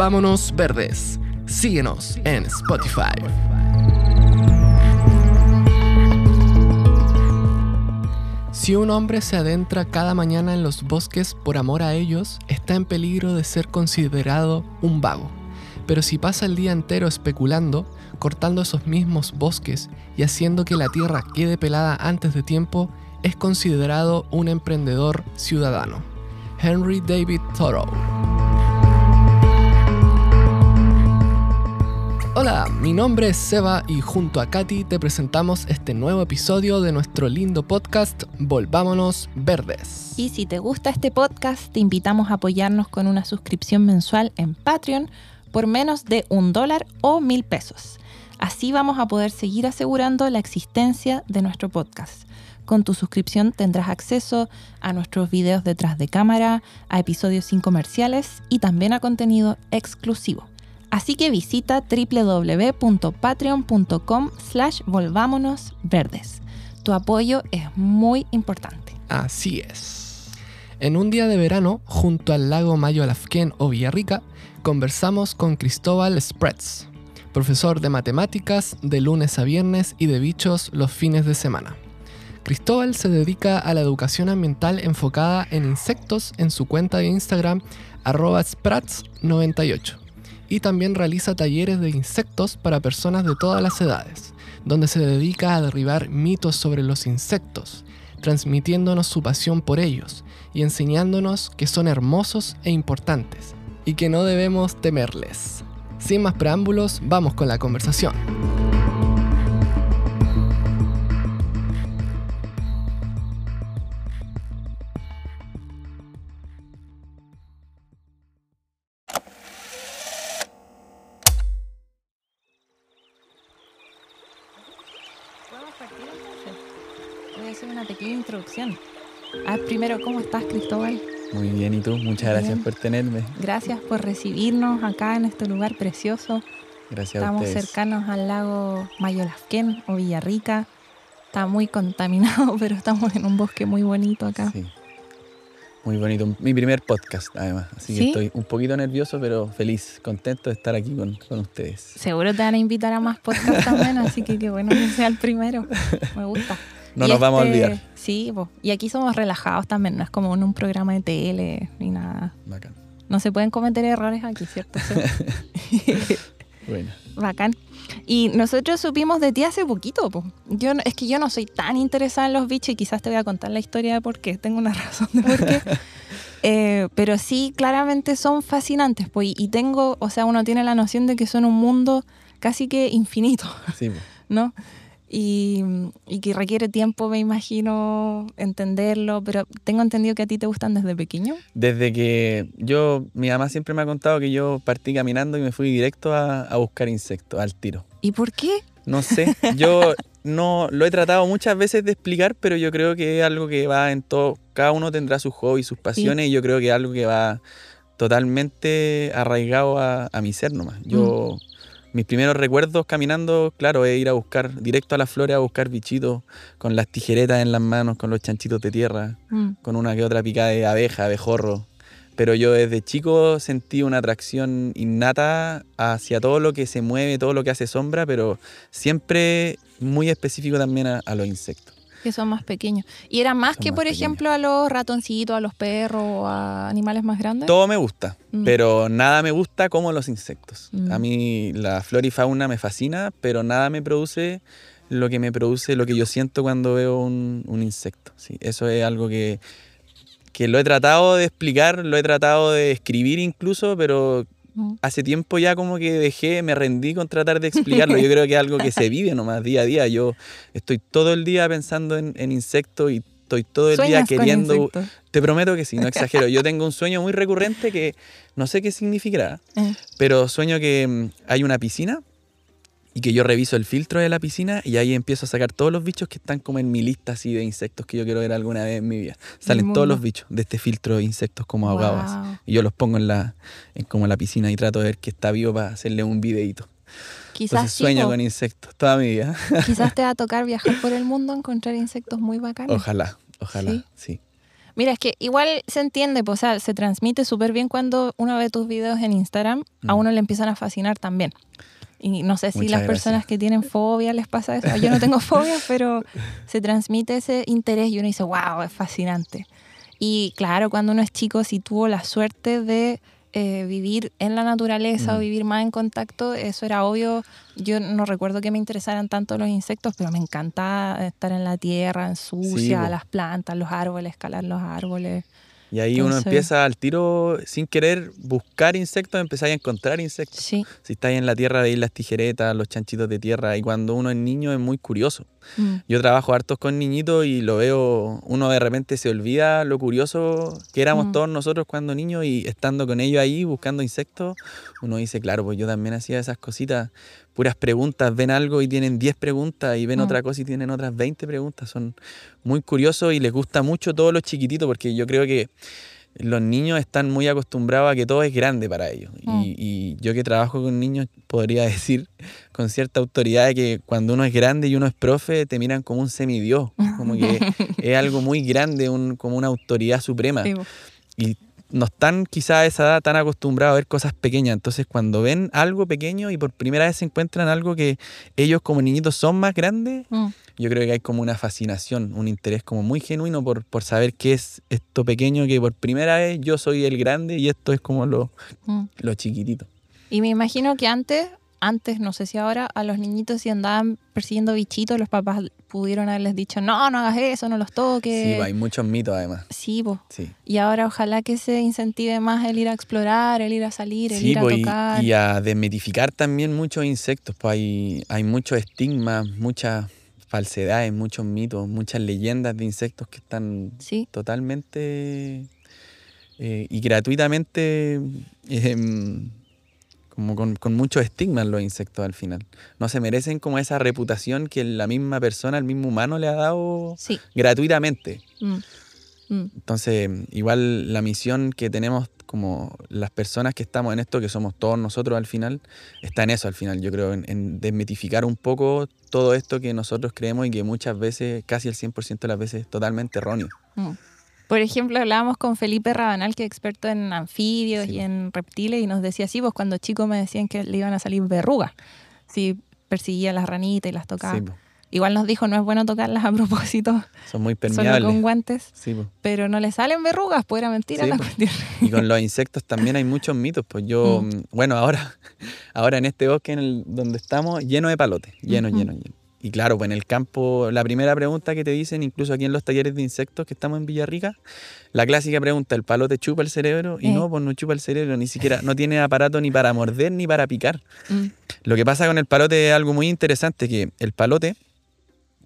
Volvámonos Verdes. Síguenos en Spotify. Si un hombre se adentra cada mañana en los bosques por amor a ellos, está en peligro de ser considerado un vago. Pero si pasa el día entero especulando, cortando esos mismos bosques y haciendo que la tierra quede pelada antes de tiempo, es considerado un emprendedor ciudadano. Henry David Thoreau. Hola, mi nombre es Seba y junto a Katy te presentamos este nuevo episodio de nuestro lindo podcast Volvámonos Verdes. Y si te gusta este podcast, te invitamos a apoyarnos con una suscripción mensual en Patreon por menos de un dólar o mil pesos. Así vamos a poder seguir asegurando la existencia de nuestro podcast. Con tu suscripción tendrás acceso a nuestros videos detrás de cámara, a episodios sin comerciales y también a contenido exclusivo. Así que visita www.patreon.com slash volvámonos verdes. Tu apoyo es muy importante. Así es. En un día de verano, junto al lago Mayo Alafquén o Villarrica, conversamos con Cristóbal Spreads, profesor de matemáticas de lunes a viernes y de bichos los fines de semana. Cristóbal se dedica a la educación ambiental enfocada en insectos en su cuenta de Instagram arroba sprats98 y también realiza talleres de insectos para personas de todas las edades, donde se dedica a derribar mitos sobre los insectos, transmitiéndonos su pasión por ellos y enseñándonos que son hermosos e importantes y que no debemos temerles. Sin más preámbulos, vamos con la conversación. Introducción. A ver, primero, ¿cómo estás, Cristóbal? Muy bien, ¿y tú? Muchas gracias Bien. por tenerme. Gracias por recibirnos acá en este lugar precioso. Gracias Estamos a ustedes. cercanos al lago Mayolasquén o Villarrica. Está muy contaminado, pero estamos en un bosque muy bonito acá. Sí. Muy bonito. Mi primer podcast, además. Así que estoy un poquito nervioso, pero feliz, contento de estar aquí con, con ustedes. Seguro te van a invitar a más podcasts también, así que qué bueno que sea el primero. Me gusta. No Y nos vamos a este- olvidar. Sí, po. y aquí somos relajados también, no es como en un programa de tele ni nada. Bacán. No se pueden cometer errores aquí, ¿cierto? Bueno. Bacán. Y nosotros supimos de ti hace poquito, po. Yo no- es que yo no soy tan interesada en los bichos y quizás te voy a contar la historia de por qué. Tengo una razón de por qué. Eh, pero sí, claramente son fascinantes, pues. Y- Y tengo, o sea, uno tiene la noción de que son un mundo casi que infinito, Sí, po. ¿no? Y, y que requiere tiempo, me imagino, entenderlo. Pero tengo entendido que a ti te gustan desde pequeño. Desde que yo, mi mamá siempre me ha contado que yo partí caminando y me fui directo a, a buscar insectos, al tiro. ¿Y por qué? No sé, yo no lo he tratado muchas veces de explicar, pero yo creo que es algo que va en todo, cada uno tendrá sus hobbies, sus pasiones, y yo creo que es algo que va totalmente arraigado a, a mi ser nomás. Yo, mis primeros recuerdos caminando, claro, es ir a buscar, directo a las flores a buscar bichitos, con las tijeretas en las manos, con los chanchitos de tierra, Mm. con una que otra picada de abeja, abejorro. Pero yo desde chico sentí una atracción innata hacia todo lo que se mueve, todo lo que hace sombra, pero siempre muy específico también a, a los insectos. Que son más pequeños. ¿Y era más Son que, más por pequeños. ejemplo, a los ratoncitos, a los perros o a animales más grandes? Todo me gusta, Mm. pero nada me gusta como los insectos. Mm. A mí la flora y fauna me fascina, pero nada me produce lo que me produce, lo que yo siento cuando veo un, un insecto. Sí, eso es algo que, que lo he tratado de explicar, lo he tratado de escribir incluso, pero Mm. hace tiempo ya como que dejé, me rendí con tratar de explicarlo. Yo creo que es algo que se vive nomás día a día. Yo estoy todo el día pensando en, en insectos y estoy todo el día ¿Sueñas con queriendo... insectos? Te prometo que sí, no exagero. Yo tengo un sueño muy recurrente que no sé qué significará, Eh, pero sueño que mm, hay una piscina y que yo reviso el filtro de la piscina y ahí empiezo a sacar todos los bichos que están como en mi lista así de insectos que yo quiero ver alguna vez en mi vida. Salen todos los bichos de este filtro de insectos como ahogados. Wow. Y yo los pongo en la en como la piscina y trato de ver que está vivo para hacerle un videito. Quizás, Entonces sueño con insectos toda mi vida. quizás te va a tocar viajar por el mundo, encontrar insectos muy bacanes. Ojalá, ojalá, Sí. sí. Mira, es que igual se entiende, pues, o sea, se transmite súper bien cuando uno ve tus videos en Instagram, a Mm. uno le empiezan a fascinar también. Y no sé si Muchas las gracias. personas que tienen fobia les pasa eso. Yo no tengo fobia, pero se transmite ese interés y uno dice, wow, es fascinante. Y claro, cuando uno es chico, si tuvo la suerte de eh, vivir en la naturaleza o vivir más en contacto, eso era obvio. Yo no recuerdo que me interesaran tanto los insectos, pero me encantaba estar en la tierra, en sucia, las plantas, los árboles, escalar los árboles. Y ahí uno empieza al tiro, sin querer buscar insectos, empezáis a encontrar insectos. Sí. Si estáis en la tierra, veis las tijeretas, los chanchitos de tierra. Y cuando uno es niño es muy curioso. Mm. Yo trabajo hartos con niñitos y lo veo, uno de repente se olvida lo curioso que éramos Mm. todos nosotros cuando niños y estando con ellos ahí buscando insectos, uno dice, claro, pues yo también hacía esas cositas, puras preguntas, ven algo y tienen 10 preguntas y ven Mm. otra cosa y tienen otras 20 preguntas. Son muy curiosos y les gusta mucho todos los chiquititos porque yo creo que los niños están muy acostumbrados a que todo es grande para ellos. Mm. Y, y yo que trabajo con niños podría decir con cierta autoridad de que cuando uno es grande y uno es profe, te miran como un semidios, como que es algo muy grande, un- como una autoridad suprema. Sí, po. Y no están quizás a esa edad tan acostumbrados a ver cosas pequeñas. Entonces cuando ven algo pequeño y por primera vez se encuentran algo que ellos como niñitos son más grandes, Mm. yo creo que hay como una fascinación, un interés como muy genuino por, por saber qué es esto pequeño que por primera vez yo soy el grande y esto es como lo, Mm. lo chiquitito. Y me imagino que antes, antes, no sé si ahora, a los niñitos si andaban persiguiendo bichitos, los papás pudieron haberles dicho, no, no hagas eso, no los Sí, toques. pues, hay muchos mitos además. Sí, po. Sí. Y ahora ojalá que se incentive más el ir a explorar, el ir a salir, el Sí, ir a pues, y- tocar. y, a desmitificar también muchos insectos. Pues hay, hay muchos estigmas, muchas falsedades, muchos mitos, muchas leyendas de insectos que están Sí, totalmente eh, y gratuitamente em, como con, con muchos estigmas los insectos al final. No se merecen como esa reputación que la misma persona, el mismo humano le ha dado sí. gratuitamente. Mm. Mm. Entonces, igual la misión que tenemos como las personas que estamos en esto, que somos todos nosotros al final, está en eso al final, yo creo, en, en desmitificar un poco todo esto que nosotros creemos y que muchas veces, casi el 100% de las veces, es totalmente erróneo. Mm. Por ejemplo, hablábamos con Felipe Rabanal, que es experto en anfibios Sí. y en reptiles, y nos decía así, pues cuando chico me decían que le iban a salir verrugas si perseguía las ranitas y las tocaba. Sí, Igual nos dijo, no es bueno tocarlas a propósito, son muy solo permeables. con guantes, Sí, pero no le salen verrugas, pues era mentira Sí, la cuestión. Y con los insectos también hay muchos mitos. Pues yo, Mm. mm, bueno, ahora, ahora en este bosque en el, donde estamos, lleno de palotes, lleno, lleno, lleno. Y claro, pues en el campo, la primera pregunta que te dicen, incluso aquí en los talleres de insectos que estamos en Villarrica, la clásica pregunta, ¿el palote chupa el cerebro? Y Eh. no, pues no chupa el cerebro, ni siquiera, no tiene aparato ni para morder ni para picar. Mm, Lo que pasa con el palote es algo muy interesante, que el palote,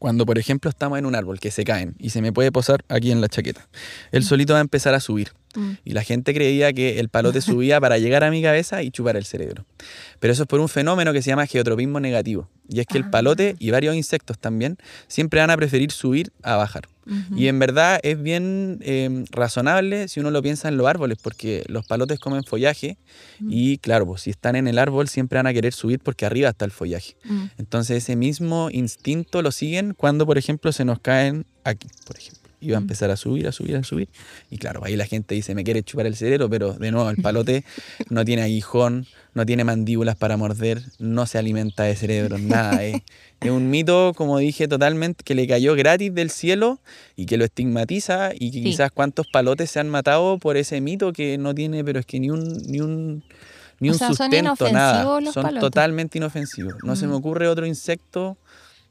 cuando por ejemplo estamos en un árbol que se caen y se me puede posar aquí en la chaqueta, él solito va a empezar a subir. mm, Y la gente creía que el palote subía para llegar a mi cabeza y chupar el cerebro. Pero eso es por un fenómeno que se llama geotropismo negativo. Y es que el Ah. palote y varios insectos también siempre van a preferir subir a bajar. Y en verdad es bien eh, razonable si uno lo piensa en los árboles, porque los palotes comen follaje y claro, pues si están en el árbol siempre van a querer subir porque arriba está el follaje. Mm, Entonces ese mismo instinto lo siguen cuando, por ejemplo, se nos caen aquí, por ejemplo. Y va a empezar a subir, a subir, a subir. Y claro, ahí la gente dice, me quiere chupar el cerebro, pero de nuevo, el palote no tiene aguijón, no tiene mandíbulas para morder, no se alimenta de cerebro, nada. Es, es un mito, como dije, totalmente que le cayó gratis del cielo y que lo estigmatiza y que Sí. quizás cuántos palotes se han matado por ese mito que no tiene, pero es que ni un, ni un, ni O un sea, son sustento, nada. inofensivos los Son palotes. totalmente inofensivos. No se me Mm. ocurre otro insecto,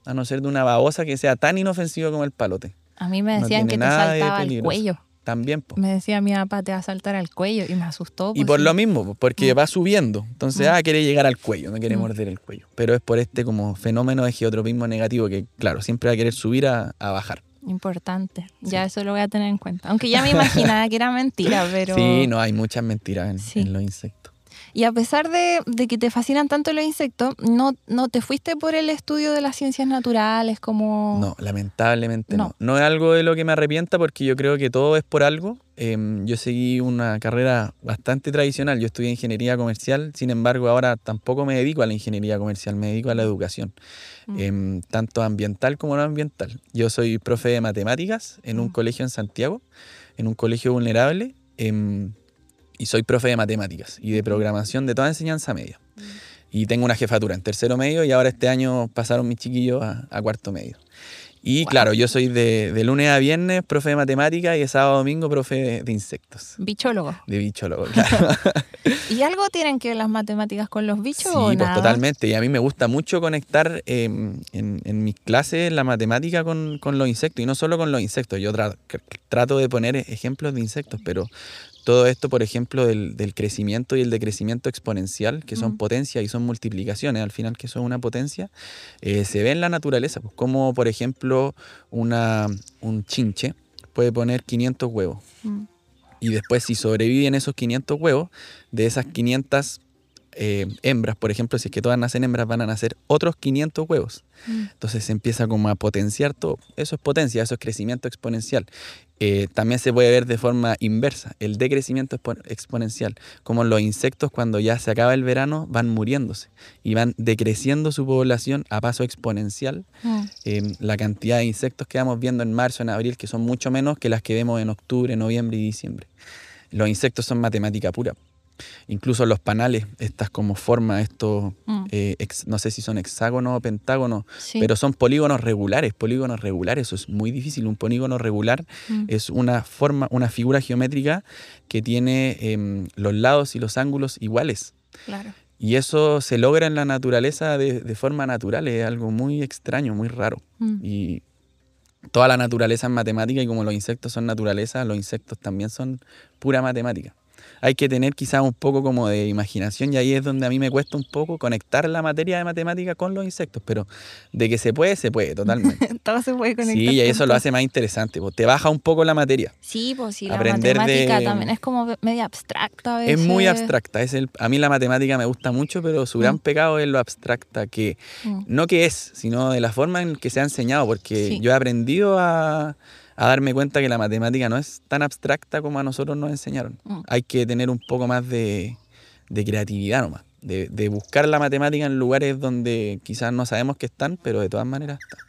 a no ser de una babosa, que sea tan inofensivo como el palote. A mí me decían que te saltaba el peligroso. cuello. También, po. Me decía mi papá, te va a saltar al cuello, y me asustó. Y pues, por sí. lo mismo, po, porque Mm. va subiendo. Entonces, Mm. ah, quiere llegar al cuello, no quiere Mm. morder el cuello. Pero es por este como fenómeno de geotropismo negativo que, claro, siempre va a querer subir a, a bajar. Importante. Ya eso lo voy a tener en cuenta. Aunque ya me imaginaba que era mentira, pero... Sí, no, hay muchas mentiras en, Sí. en los insectos. Y a pesar de, de que te fascinan tanto los insectos, no, no te fuiste por el estudio de las ciencias naturales como... No, lamentablemente no. No. no. es algo de lo que me arrepienta porque yo creo que todo es por algo. Em, yo seguí una carrera bastante tradicional. Yo estudié ingeniería comercial, sin embargo ahora tampoco me dedico a la ingeniería comercial, me dedico a la educación, Mm. em, tanto ambiental como no ambiental. Yo soy profe de matemáticas en un Mm. colegio en Santiago. en un colegio vulnerable em, y soy profe de matemáticas y de programación de toda enseñanza media. Y tengo una jefatura en tercero medio y ahora este año pasaron mis chiquillos a, a cuarto medio. Y claro, yo soy de, de, lunes a viernes profe de matemáticas y de sábado a domingo profe de, de insectos. Bichólogo. De bichólogo, claro. ¿Y algo tienen que ver las matemáticas con los bichos sí, o pues nada? totalmente. Y a mí me gusta mucho conectar eh, en, en, mis clases la matemática con, con, los insectos. Y no solo con los insectos. Yo tra trato de poner ejemplos de insectos, pero todo esto, por ejemplo, del, del, crecimiento y el decrecimiento exponencial, que son mm. potencias y son multiplicaciones, al final que son una potencia, eh, se ve en la naturaleza. Pues, como, por ejemplo, una, un chinche puede poner 500 huevos. Mm. Y después, si sobreviven esos 500 huevos, de esas 500 eh, hembras, por ejemplo, si es que todas nacen hembras, van a nacer otros 500 huevos. Mm. Entonces se empieza como a potenciar todo. Eso es potencia, eso es crecimiento exponencial. Eh, también se puede ver de forma inversa, el decrecimiento exponencial, como los insectos cuando ya se acaba el verano van muriéndose y van decreciendo su población a paso exponencial. Mm. Eh, la cantidad de insectos que vamos viendo en marzo, en abril, que son mucho menos que las que vemos en octubre, noviembre y diciembre. Los insectos son matemática pura. Incluso los panales, estas como formas, estos, mm. eh, ex, no sé si son hexágonos o pentágonos, sí. pero son polígonos regulares, polígonos regulares, eso es muy difícil. Un polígono regular mm. es una forma, una figura geométrica que tiene eh, los lados y los ángulos iguales. Claro. Y eso se logra en la naturaleza de, de forma natural, es algo muy extraño, muy raro. Mm. Y toda la naturaleza es matemática y como los insectos son naturaleza, los insectos también son pura matemática hay que tener quizás un poco como de imaginación y ahí es donde a mí me cuesta un poco conectar la materia de matemática con los insectos, pero de que se puede, se puede, totalmente. Todo se puede conectar. Sí, y eso lo hace más interesante, pues te baja un poco la materia. Sí, pues sí, la matemática de... también es como media abstracta a veces. Es muy abstracta, es el, a mí la matemática me gusta mucho, pero su gran mm. pecado es lo abstracta, que mm. no que es, sino de la forma en que se ha enseñado, porque sí. yo he aprendido a a darme cuenta que la matemática no es tan abstracta como a nosotros nos enseñaron. Mm. Hay que tener un poco más de, de creatividad nomás, de, de, buscar la matemática en lugares donde quizás no sabemos que están, pero de todas maneras están.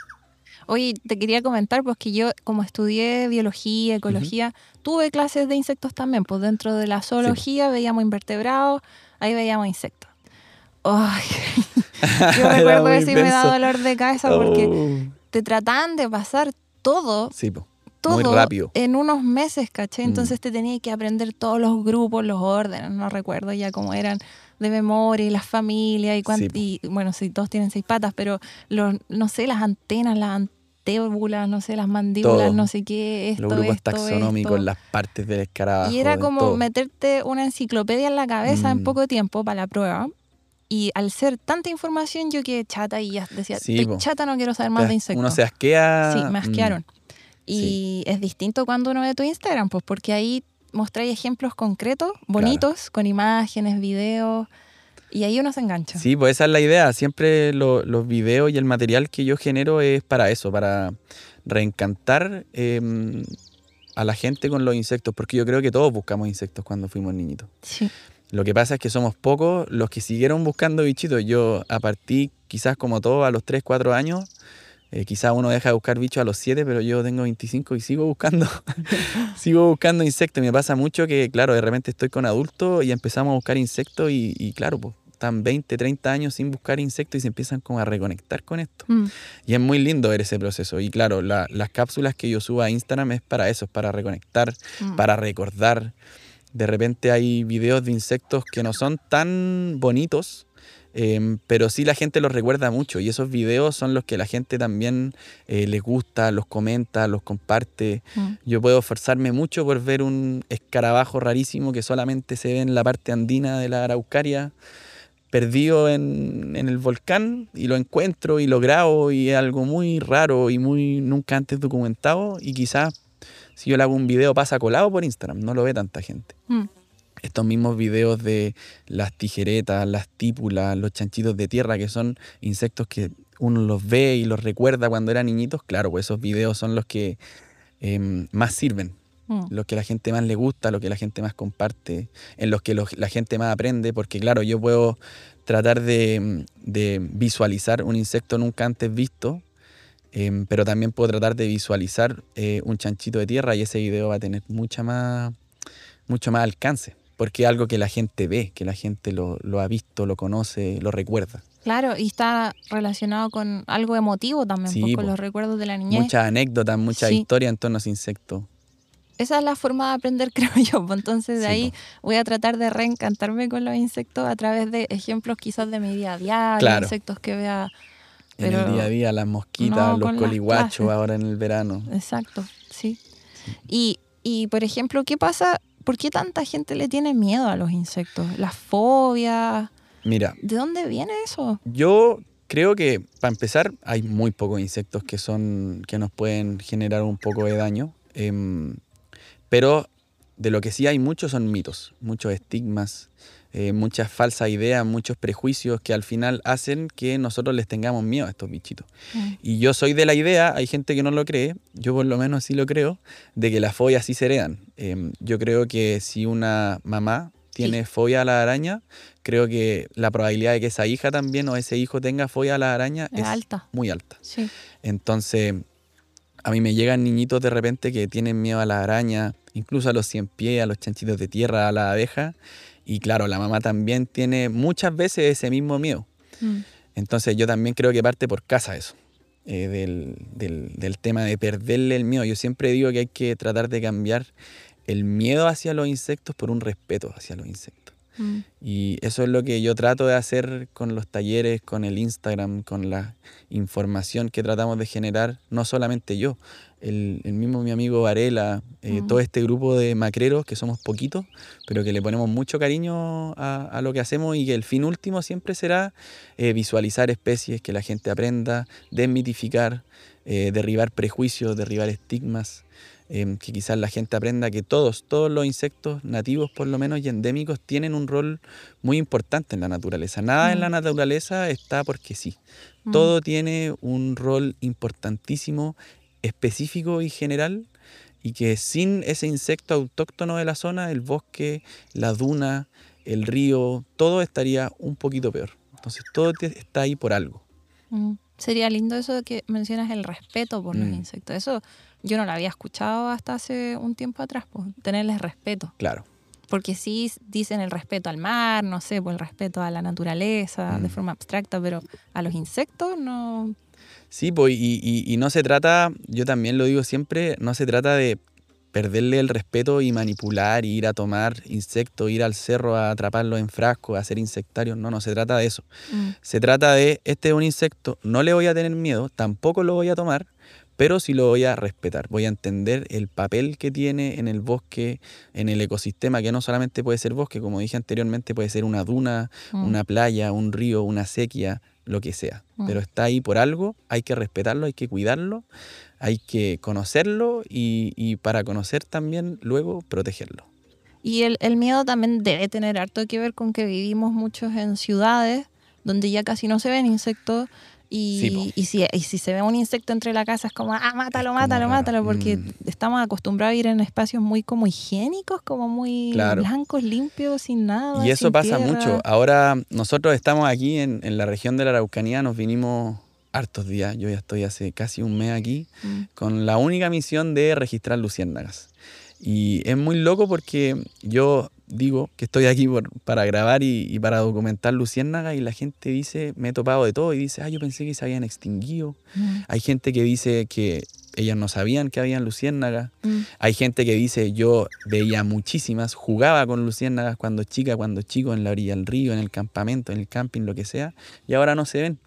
Oye, te quería comentar, pues que yo como estudié biología, ecología, uh -huh. tuve clases de insectos también, pues dentro de la zoología sí. veíamos invertebrados, ahí veíamos insectos. Ay, yo recuerdo que sí me da dolor de cabeza porque oh. te trataban de pasar todo sí, po todo muy rápido. en unos meses, ¿caché? Entonces mm. te tenías que aprender todos los grupos, los órdenes, no recuerdo ya cómo eran de memoria y las familias y, sí. y bueno, sí, todos tienen seis patas, pero los, no sé, las antenas, las antébulas, no sé, las mandíbulas, todo. no sé qué, esto, Los grupos esto, taxonómicos, esto. las partes del escarabajo. Y era como todo. meterte una enciclopedia en la cabeza mm. Mm. en poco tiempo para la prueba. Y al ser tanta información, yo quedé chata y ya decía, Sí, estoy po. chata, no quiero saber más de insectos. Uno se asquea. Sí, me mm, Y es distinto cuando uno ve tu Instagram, pues porque ahí mostráis ejemplos concretos, bonitos, con imágenes, videos, y ahí uno se engancha. Sí, pues esa es la idea. Siempre lo- los videos y el material que yo genero es para eso, para reencantar eh, a la gente con los insectos, porque yo creo que todos buscamos insectos cuando fuimos niñitos. Sí. Lo que pasa es que somos pocos los que siguieron buscando bichitos. Yo a partir, quizás como todos, a los 3, 4 años, eh, quizás uno deja de buscar bichos a los 7, pero yo tengo 25 y sigo buscando, sigo buscando insectos. Y me pasa mucho que, claro, de repente estoy con adultos y empezamos a buscar insectos y, y claro, pues están 20, 30 años sin buscar insectos y se empiezan como a reconectar con esto. Mm. Y es muy lindo ver ese proceso. Y claro, la- las cápsulas que yo subo a Instagram es para eso, es para reconectar, Mm. para recordar. De repente hay videos de insectos que no son tan bonitos, eh, pero sí la gente los recuerda mucho. Y esos videos son los que la gente también eh, les gusta, los comenta, los comparte. Mm. Yo puedo esforzarme mucho por ver un escarabajo rarísimo que solamente se ve en la parte andina de la Araucaria, perdido en, en el volcán, y lo encuentro y lo grabo, y es algo muy raro y muy nunca antes documentado. Y quizás si yo le hago un video pasa colado por Instagram, no lo ve tanta gente. Mm. Estos mismos videos de las tijeretas, las típulas, los chanchitos de tierra, que son insectos que uno los ve y los recuerda cuando eran niñitos, claro, pues esos videos son los que em, más sirven, Mm. los que la gente más le gusta, los que la gente más comparte, en los que los- la gente más aprende, porque claro, yo puedo tratar de, de visualizar un insecto nunca antes visto Em, pero también puedo tratar de visualizar eh, un chanchito de tierra y ese video va a tener mucha más, mucho más alcance, porque es algo que la gente ve, que la gente lo, lo ha visto, lo conoce, lo recuerda. Claro, y está relacionado con algo emotivo también, Sí, pues, con los recuerdos de la niñez. Muchas anécdotas, muchas Sí. historias en torno a ese insecto. Esa es la forma de aprender, creo yo. pues, Entonces de Sí, ahí voy a tratar de reencantarme con los insectos a través de ejemplos quizás de mi día a día, Claro. insectos que vea. En el día a día, las mosquitas, no los coliguachos ahora en el verano. Exacto, sí. Y, y, por ejemplo, ¿qué pasa? ¿Por qué tanta gente le tiene miedo a los insectos? Las fobias. Mira, ¿De dónde viene eso? yo creo que para empezar hay muy pocos insectos que son que nos pueden generar un poco de daño, em, pero de lo que sí hay muchos son mitos, muchos estigmas, eh, muchas falsas ideas, muchos prejuicios que al final hacen que nosotros les tengamos miedo a estos bichitos. Mm, Y yo soy de la idea, hay gente que no lo cree, yo por lo menos sí lo creo, de que las fobias sí se heredan. Em, yo creo que si una mamá tiene fobia a la araña, creo que la probabilidad de que esa hija también o ese hijo tenga fobia a la araña Es es alta. muy alta. Sí. Entonces, a mí me llegan niñitos de repente que tienen miedo a la araña, incluso a los cien pies, a los chanchitos de tierra, a la abeja. Y claro, la mamá también tiene muchas veces ese mismo miedo. Mm, Entonces yo también creo que parte por casa eso, eh, del, del- del tema de perderle el miedo. Yo siempre digo que hay que tratar de cambiar el miedo hacia los insectos por un respeto hacia los insectos. mm. Y eso es lo que yo trato de hacer con los talleres, con el Instagram, con la información que tratamos de generar, no solamente yo, el, el mismo mi amigo Varela, eh, todo este grupo de macreros, que somos poquitos, pero que le ponemos mucho cariño a, a lo que hacemos y que el fin último siempre será eh, visualizar especies, que la gente aprenda, desmitificar, eh, derribar prejuicios, derribar estigmas que quizás la gente aprenda que todos, todos los insectos nativos por lo menos y endémicos tienen un rol muy importante en la naturaleza. Nada en Mm. la naturaleza está porque sí. Mm. Todo tiene un rol importantísimo, específico y general y que sin ese insecto autóctono de la zona, el bosque, la duna, el río, todo estaría un poquito peor. Entonces todo está ahí por algo. Mm. Sería lindo eso de que mencionas el respeto por los Mm. insectos. Eso yo no lo había escuchado hasta hace un tiempo atrás, pues, tenerles respeto. Claro. Porque sí dicen el respeto al mar, no sé, pues el respeto a la naturaleza de Mm. forma abstracta, pero a los insectos no. Sí, pues, y, y- y no se trata, yo también lo digo siempre, no se trata de perderle el respeto y manipular, y ir a tomar insectos, ir al cerro a atraparlos en frascos, a hacer insectarios. No, no se trata de eso. Mm, Se trata de, este es un insecto, no le voy a tener miedo, tampoco lo voy a tomar, pero sí lo voy a respetar. Voy a entender el papel que tiene en el bosque, en el ecosistema, que no solamente puede ser bosque, como dije anteriormente, puede ser una duna, mm. una playa, un río, una sequía, lo que sea. Mm. Pero está ahí por algo, hay que respetarlo, hay que cuidarlo, hay que conocerlo y, y para conocer también luego protegerlo. Y el, el miedo también debe tener harto que ver con que vivimos muchos en ciudades donde ya casi no se ven insectos. Y, Sí, y, si, y si se ve un insecto entre la casa es como, ah, mátalo, como mátalo, raro. mátalo, porque Mm. estamos acostumbrados a ir en espacios muy como higiénicos, como muy Claro. blancos, limpios, sin nada. Y eso pasa tierra. mucho. Ahora nosotros estamos aquí en, en la región de la Araucanía, nos vinimos hartos días, yo ya estoy hace casi un mes aquí, Mm, con la única misión de registrar luciérnagas. Y es muy loco porque yo digo que estoy aquí por- para grabar y, y para documentar luciérnagas y la gente dice, me he topado de todo y dice, ah, yo pensé que se habían extinguido. mm, Hay gente que dice que ellas no sabían que habían luciérnagas. mm. Hay gente que dice, yo veía muchísimas, jugaba con luciérnagas cuando chica, cuando chico, en la orilla del río, en el campamento, en el camping, lo que sea, y ahora no se ven.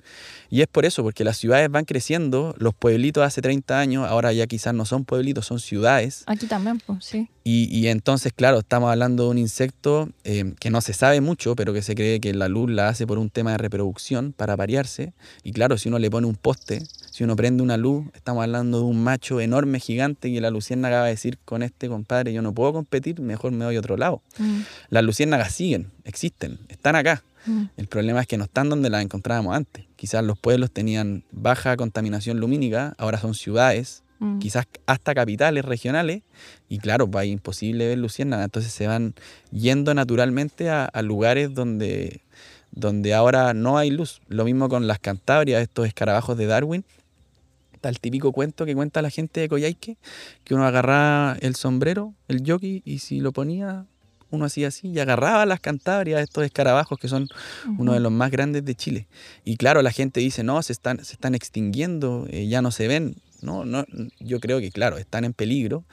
Y es por eso, porque las ciudades van creciendo, los pueblitos hace 30 años, ahora ya quizás no son pueblitos, son ciudades, Aquí también, pues sí. y, y entonces, claro, estamos hablando de un insecto eh, que no se sabe mucho, pero que se cree que la luz la hace por un tema de reproducción, para parearse. Y claro, si uno le pone un poste, si uno prende una luz, estamos hablando de un macho enorme, gigante, que la luciérnaga va a decir con este compadre, yo no puedo competir, mejor me voy a otro lado. Mm, Las luciérnagas siguen, existen, están acá. mm, El problema es que no están donde las encontrábamos antes. Quizás los pueblos tenían baja contaminación lumínica, ahora son ciudades, mm. quizás hasta capitales regionales, y claro, pues ahí imposible ver luciérnagas, entonces se van yendo naturalmente a, a lugares donde, donde ahora no hay luz. Lo mismo con las Cantabrias, estos escarabajos de Darwin, Está el típico cuento que cuenta la gente de Coyhaique, que uno agarraba el sombrero, el jockey, y si lo ponía, uno hacía así y agarraba las cantabrias, estos escarabajos que son uno de los más grandes de Chile. Y claro, la gente dice, no, se están, se están extinguiendo, eh, ya no se ven. No, no, yo creo que claro, están en peligro,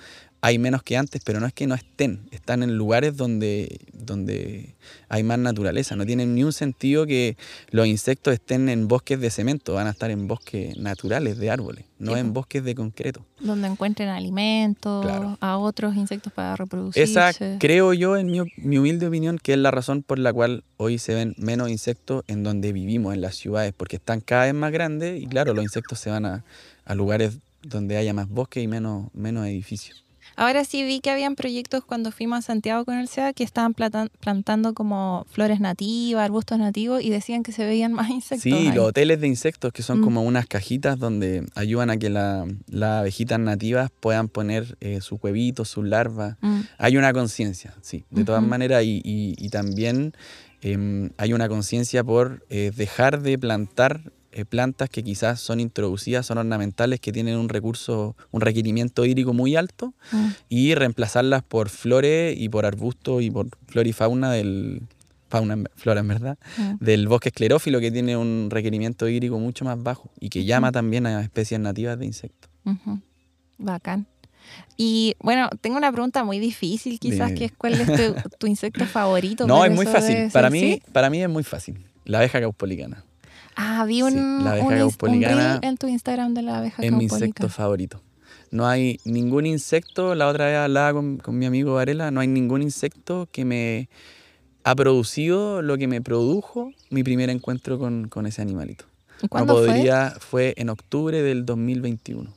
hay menos que antes, pero no es que no estén, están en lugares donde, donde hay más naturaleza. No tienen ni un sentido que los insectos estén en bosques de cemento, van a estar en bosques naturales de árboles, no en bosques de concreto. Donde encuentren alimentos a otros insectos para reproducirse. Esa creo yo, en mi, mi, humilde opinión, que es la razón por la cual hoy se ven menos insectos en donde vivimos, en las ciudades, porque están cada vez más grandes y claro, los insectos se van a, a lugares donde haya más bosque y menos, menos edificios. Ahora sí vi que habían proyectos cuando fuimos a Santiago con el SEA que estaban plantando como flores nativas, arbustos nativos y decían que se veían más insectos. Sí, los hoteles de insectos que son mm. como unas cajitas donde ayudan a que las abejitas nativas puedan poner eh, sus huevitos, sus larvas. Mm. Hay una conciencia, sí, de todas maneras y, también em, hay una conciencia por eh, dejar de plantar eh, plantas que quizás son introducidas, son ornamentales, que tienen un recurso, un requerimiento hídrico muy alto, mm. y reemplazarlas por flores y por arbustos y por flora y fauna del fauna, flora en verdad, mm. del bosque esclerófilo que tiene un requerimiento hídrico mucho más bajo y que llama también a especies nativas de insectos. Bacán. Y bueno, tengo una pregunta muy difícil, quizás, que es cuál es tu, insecto favorito. No, es muy fácil. Para mí, para mí es muy fácil. La abeja caupolicana. Ah, vi un, la abeja un, en tu Instagram de la abeja Es mi insecto favorito. No hay ningún insecto, la otra vez hablaba con, con mi amigo Varela, no hay ningún insecto que me ha producido lo que me produjo mi primer encuentro con, con ese animalito. ¿Cuándo podría, fue? fue en octubre del 2021.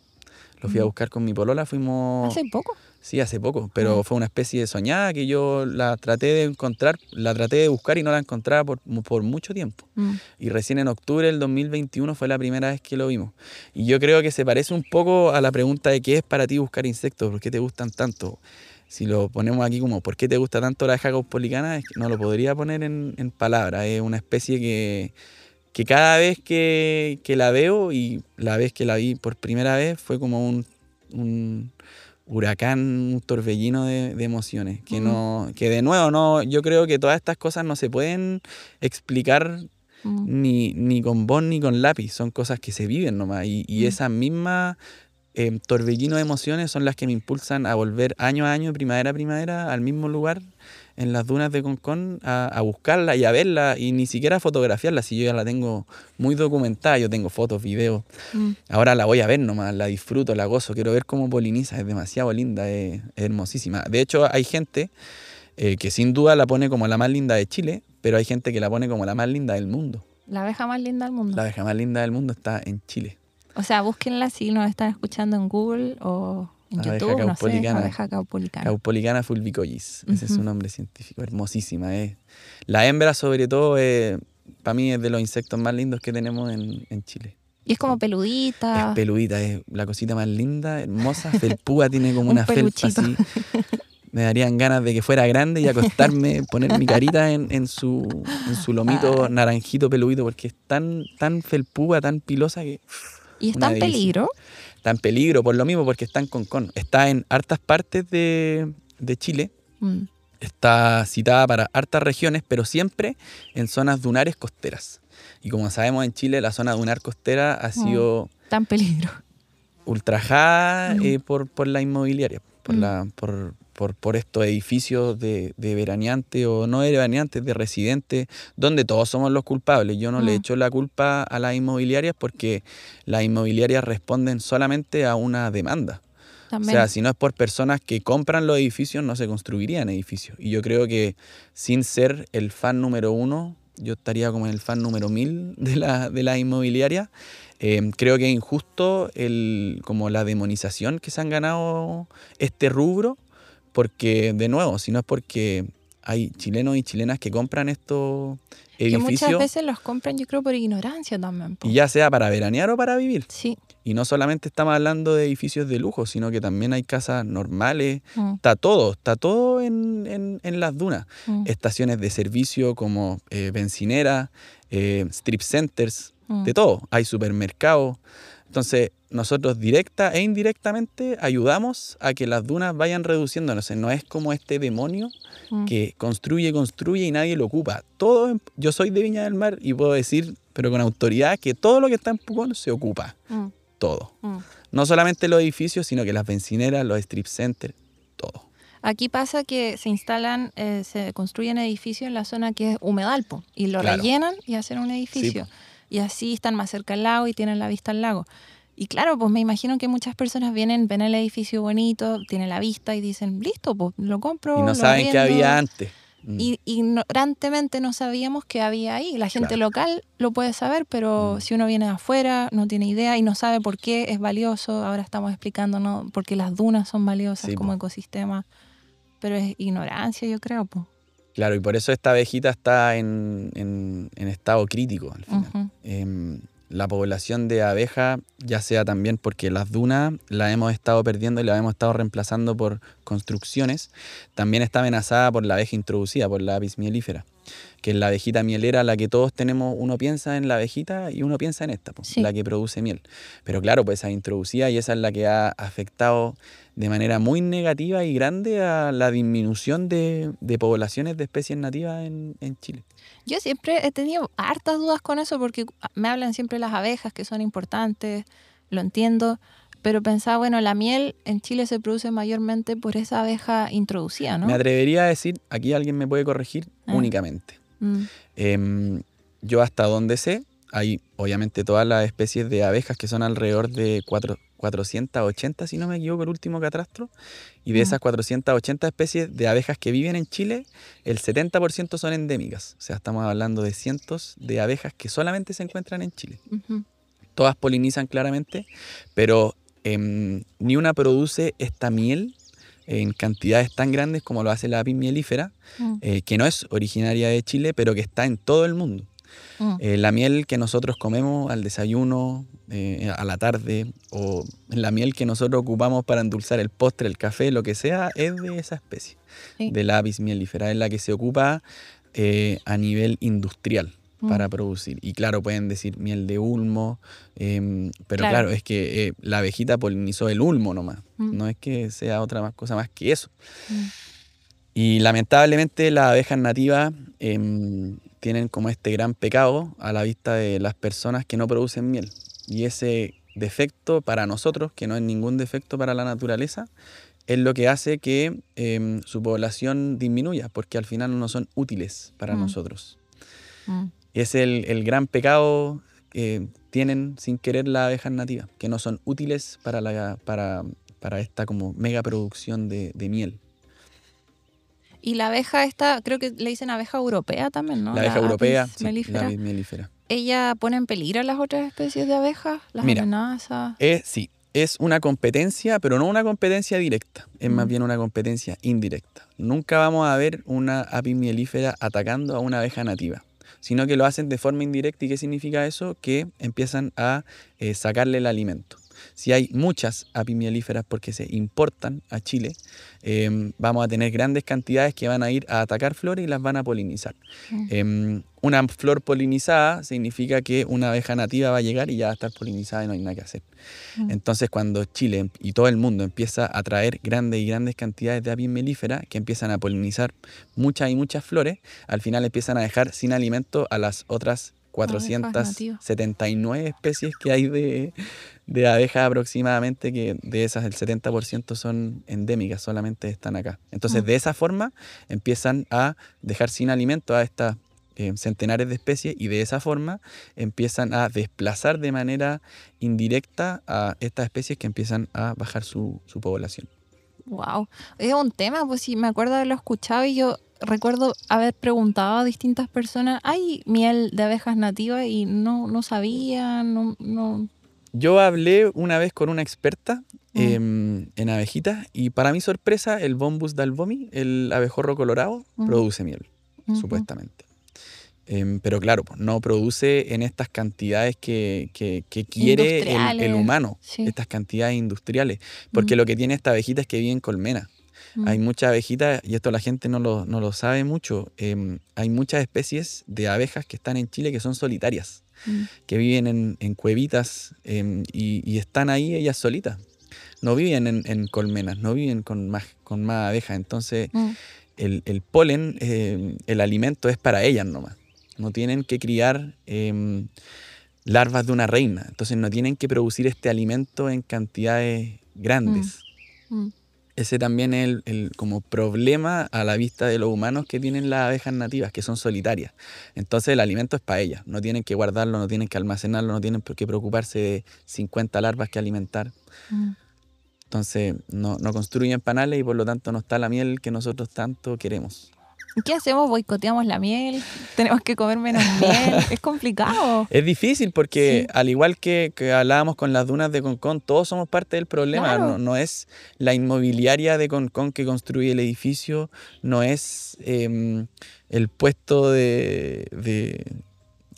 Lo fui a mm. buscar con mi polola, fuimos... ¿Hace poco? Sí, hace poco, pero fue una especie de soñada que yo la traté de encontrar, la traté de buscar y no la encontraba por, por mucho tiempo. Mm. Y recién en octubre del 2021 fue la primera vez que lo vimos. Y yo creo que se parece un poco a la pregunta de qué es para ti buscar insectos, por qué te gustan tanto. Si lo ponemos aquí como por qué te gusta tanto la abeja caupolicana, no lo podría poner en, en palabras. Es una especie que, que cada vez que, que, la veo y la vez que la vi por primera vez fue como un, un huracán, un torbellino de, emociones. Que, no, que de nuevo, no, yo creo que todas estas cosas no se pueden explicar ni, ni, con voz ni con lápiz. Son cosas que se viven nomás. Y, y esas mismas eh, torbellino de emociones son las que me impulsan a volver año a año, primavera a primavera, al mismo lugar en las dunas de Concón a, buscarla y a verla y ni siquiera a fotografiarla, si yo ya la tengo muy documentada, yo tengo fotos, videos. Mm. Ahora la voy a ver nomás, la disfruto, la gozo, quiero ver cómo poliniza, es demasiado linda, es, hermosísima. De hecho, hay gente eh, que sin duda la pone como la más linda de Chile, pero hay gente que la pone como la más linda del mundo. La abeja más linda del mundo. La abeja más linda del mundo está en Chile. O sea, búsquenla si nos están escuchando en Google o en YouTube, caupolicana. No sé, abeja caupolicana. Caupolicana fulvicollis, ese es su nombre científico, hermosísima. Eh. La hembra, sobre todo, eh, para mí es de los insectos más lindos que tenemos en, en, Chile. Y es como peludita. Es peludita, es la cosita más linda, hermosa, felpúa, tiene como una felpa así. Me darían ganas de que fuera grande y acostarme, poner mi carita en, en, su, en su lomito ah. naranjito peludito, porque es tan, tan felpúa, tan pilosa que... ¿Y está en peligro? Está en peligro por lo mismo, porque está en Concón. Está en hartas partes de, Chile. Mm. Está citada para hartas regiones, pero siempre en zonas dunares costeras. Y como sabemos en Chile, la zona dunar costera ha mm. sido... En peligro. Ultrajada mm. eh, por, por la inmobiliaria, por, la, por, por, estos edificios de, de veraneantes o no de veraneantes, de residentes, donde todos somos los culpables. Yo no le mm. echo la culpa a las inmobiliarias porque las inmobiliarias responden solamente a una demanda. O sea, si no es por personas que compran los edificios, no se construirían edificios. Y yo creo que sin ser el fan número uno, yo estaría como en el fan número mil de la, de la inmobiliaria. Eh, creo que es injusto el, como la demonización que se han ganado este rubro porque, de nuevo, si no es porque hay chilenos y chilenas que compran estos edificios. Que muchas veces los compran, yo creo, por ignorancia también. Y ya sea para veranear o para vivir. Sí. Y no solamente estamos hablando de edificios de lujo, sino que también hay casas normales. Mm. Está todo, está todo en, las dunas. Mm. Estaciones de servicio como eh, bencineras, eh, strip centers, mm. de todo. Hay supermercados. Entonces, nosotros directa e indirectamente ayudamos a que las dunas vayan reduciéndose. No es como este demonio Mm. que construye, construye y nadie lo ocupa. Todo, en- yo soy de Viña del Mar y puedo decir, pero con autoridad, que todo lo que está en Pucón se ocupa. Mm, Todo. mm. No solamente los edificios, sino que las bencineras, los strip centers, todo. Aquí pasa que se instalan, eh, se construyen edificios en la zona que es humedal, po, y lo Claro. rellenan y hacen un edificio. po. Y así están más cerca al lago y tienen la vista al lago. Y claro, pues me imagino que muchas personas vienen, ven el edificio bonito, tienen la vista y dicen, listo, pues lo compro. Y no lo saben qué arriendo". había antes. Mm. Y ignorantemente no sabíamos qué había ahí. La gente Claro. local lo puede saber, pero Mm. si uno viene de afuera, no tiene idea y no sabe por qué es valioso. Ahora estamos explicando, ¿no? Porque las dunas son valiosas Sí, como po. ecosistema. Pero es ignorancia, yo creo. Pues. Claro, y por eso esta abejita está en, en- en estado crítico al final. Em, la población de abeja, ya sea también porque las dunas las hemos estado perdiendo y las hemos estado reemplazando por construcciones, también está amenazada por la abeja introducida, por la apis mielífera, que es la abejita mielera, la que todos tenemos, uno piensa en la abejita y uno piensa en esta, Sí. la que produce miel. Pero claro, pues esa introducida y esa es la que ha afectado de manera muy negativa y grande a la disminución de, de poblaciones de especies nativas en, en Chile. Yo siempre he tenido hartas dudas con eso porque me hablan siempre las abejas que son importantes, lo entiendo, pero pensaba, bueno, la miel en Chile se produce mayormente por esa abeja introducida, ¿no? Me atrevería a decir, aquí alguien me puede corregir, Ah. únicamente. Mm, Em, yo hasta donde sé, hay obviamente todas las especies de abejas que son alrededor de cuatro- 480, si no me equivoco, el último catastro. Y de esas 480 especies de abejas que viven en Chile, el 70% son endémicas. O sea, estamos hablando de cientos de abejas que solamente se encuentran en Chile. Todas polinizan claramente, pero em, ni una produce esta miel en cantidades tan grandes como lo hace la apis mielífera, Mm, eh, que no es originaria de Chile, pero que está en todo el mundo. Mm. Eh, la miel que nosotros comemos al desayuno, eh, a la tarde, o la miel que nosotros ocupamos para endulzar el postre, el café, lo que sea, es de esa especie, Sí. de la apis mellifera, es la que se ocupa eh, a nivel industrial Mm. para producir. Y claro, pueden decir miel de ulmo, em, pero Claro. claro, es que la abejita polinizó el ulmo nomás, Mm. no es que sea otra más cosa más que eso. Mm. Y lamentablemente las abejas nativas em, tienen como este gran pecado a la vista de las personas que no producen miel. Y ese defecto para nosotros, que no es ningún defecto para la naturaleza, es lo que hace que em, su población disminuya, porque al final no son útiles para Mm. nosotros. Mm. Es el, el gran pecado que tienen sin querer las abejas nativas, que no son útiles para, la, para, para esta como mega producción de, de miel. Y la abeja esta, creo que le dicen abeja europea también, ¿no? La abeja europea, sí, la mellifera. ¿Ella pone en peligro a las otras especies de abejas? ¿Las Mira. amenaza? Es, sí, es una competencia, pero no una competencia directa, es más Mm. bien una competencia indirecta. Nunca vamos a ver una apis mellifera atacando a una abeja nativa, sino que lo hacen de forma indirecta. ¿Y qué significa eso? Que empiezan a eh, sacarle el alimento. Si hay muchas apis mellíferas porque se importan a Chile, em, vamos a tener grandes cantidades que van a ir a atacar flores y las van a polinizar. Mm. Em, una flor polinizada significa que una abeja nativa va a llegar y ya va a estar polinizada y no hay nada que hacer. Mm. Entonces, cuando Chile y todo el mundo empieza a traer grandes y grandes cantidades de apis mellifera que empiezan a polinizar muchas y muchas flores, al final empiezan a dejar sin alimento a las otras nativas. 479 especies que hay de, de abejas aproximadamente, que de esas el 70% son endémicas, solamente están acá. Entonces, Mm. de esa forma empiezan a dejar sin alimento a estas eh, centenares de especies y de esa forma empiezan a desplazar de manera indirecta a estas especies que empiezan a bajar su, su población. Wow, es un tema, pues sí, me acuerdo haberlo escuchado y yo recuerdo haber preguntado a distintas personas, ¿hay miel de abejas nativas? Y no, no sabían, no, no... Yo hablé una vez con una experta em, en abejitas y para mi sorpresa el Bombus dalbomi, el abejorro colorado, produce miel, supuestamente. Em, pero claro, pues, no produce en estas cantidades que, que- que quiere el, humano, sí. estas cantidades industriales. Porque lo que tiene esta abejita es que vive en colmena. Mm. Hay muchas abejitas, y esto la gente no lo, no lo sabe mucho, em, hay muchas especies de abejas que están en Chile que son solitarias. Mm. que viven en, en cuevitas em, y, y están ahí ellas solitas. No viven en, en colmenas, no viven con más, con más abejas. Entonces, Mm. el, el polen, eh, el alimento es para ellas nomás. No tienen que criar em, larvas de una reina. Entonces, no tienen que producir este alimento en cantidades grandes. Mm. Ese también es el, el como problema a la vista de los humanos que tienen las abejas nativas, que son solitarias. Entonces el alimento es para ellas. No tienen que guardarlo, no tienen que almacenarlo, no tienen por qué preocuparse de 50 larvas que alimentar. Mm. Entonces no, no construyen panales y por lo tanto no está la miel que nosotros tanto queremos. ¿Y ¿Qué hacemos? ¿Boicoteamos la miel? ¿Tenemos que comer menos miel? Es complicado. Es difícil porque Sí. al igual que, que hablábamos con las dunas de Concón, todos somos parte del problema. Claro. No, no es la inmobiliaria de Concón que construye el edificio, no es em, el puesto de, de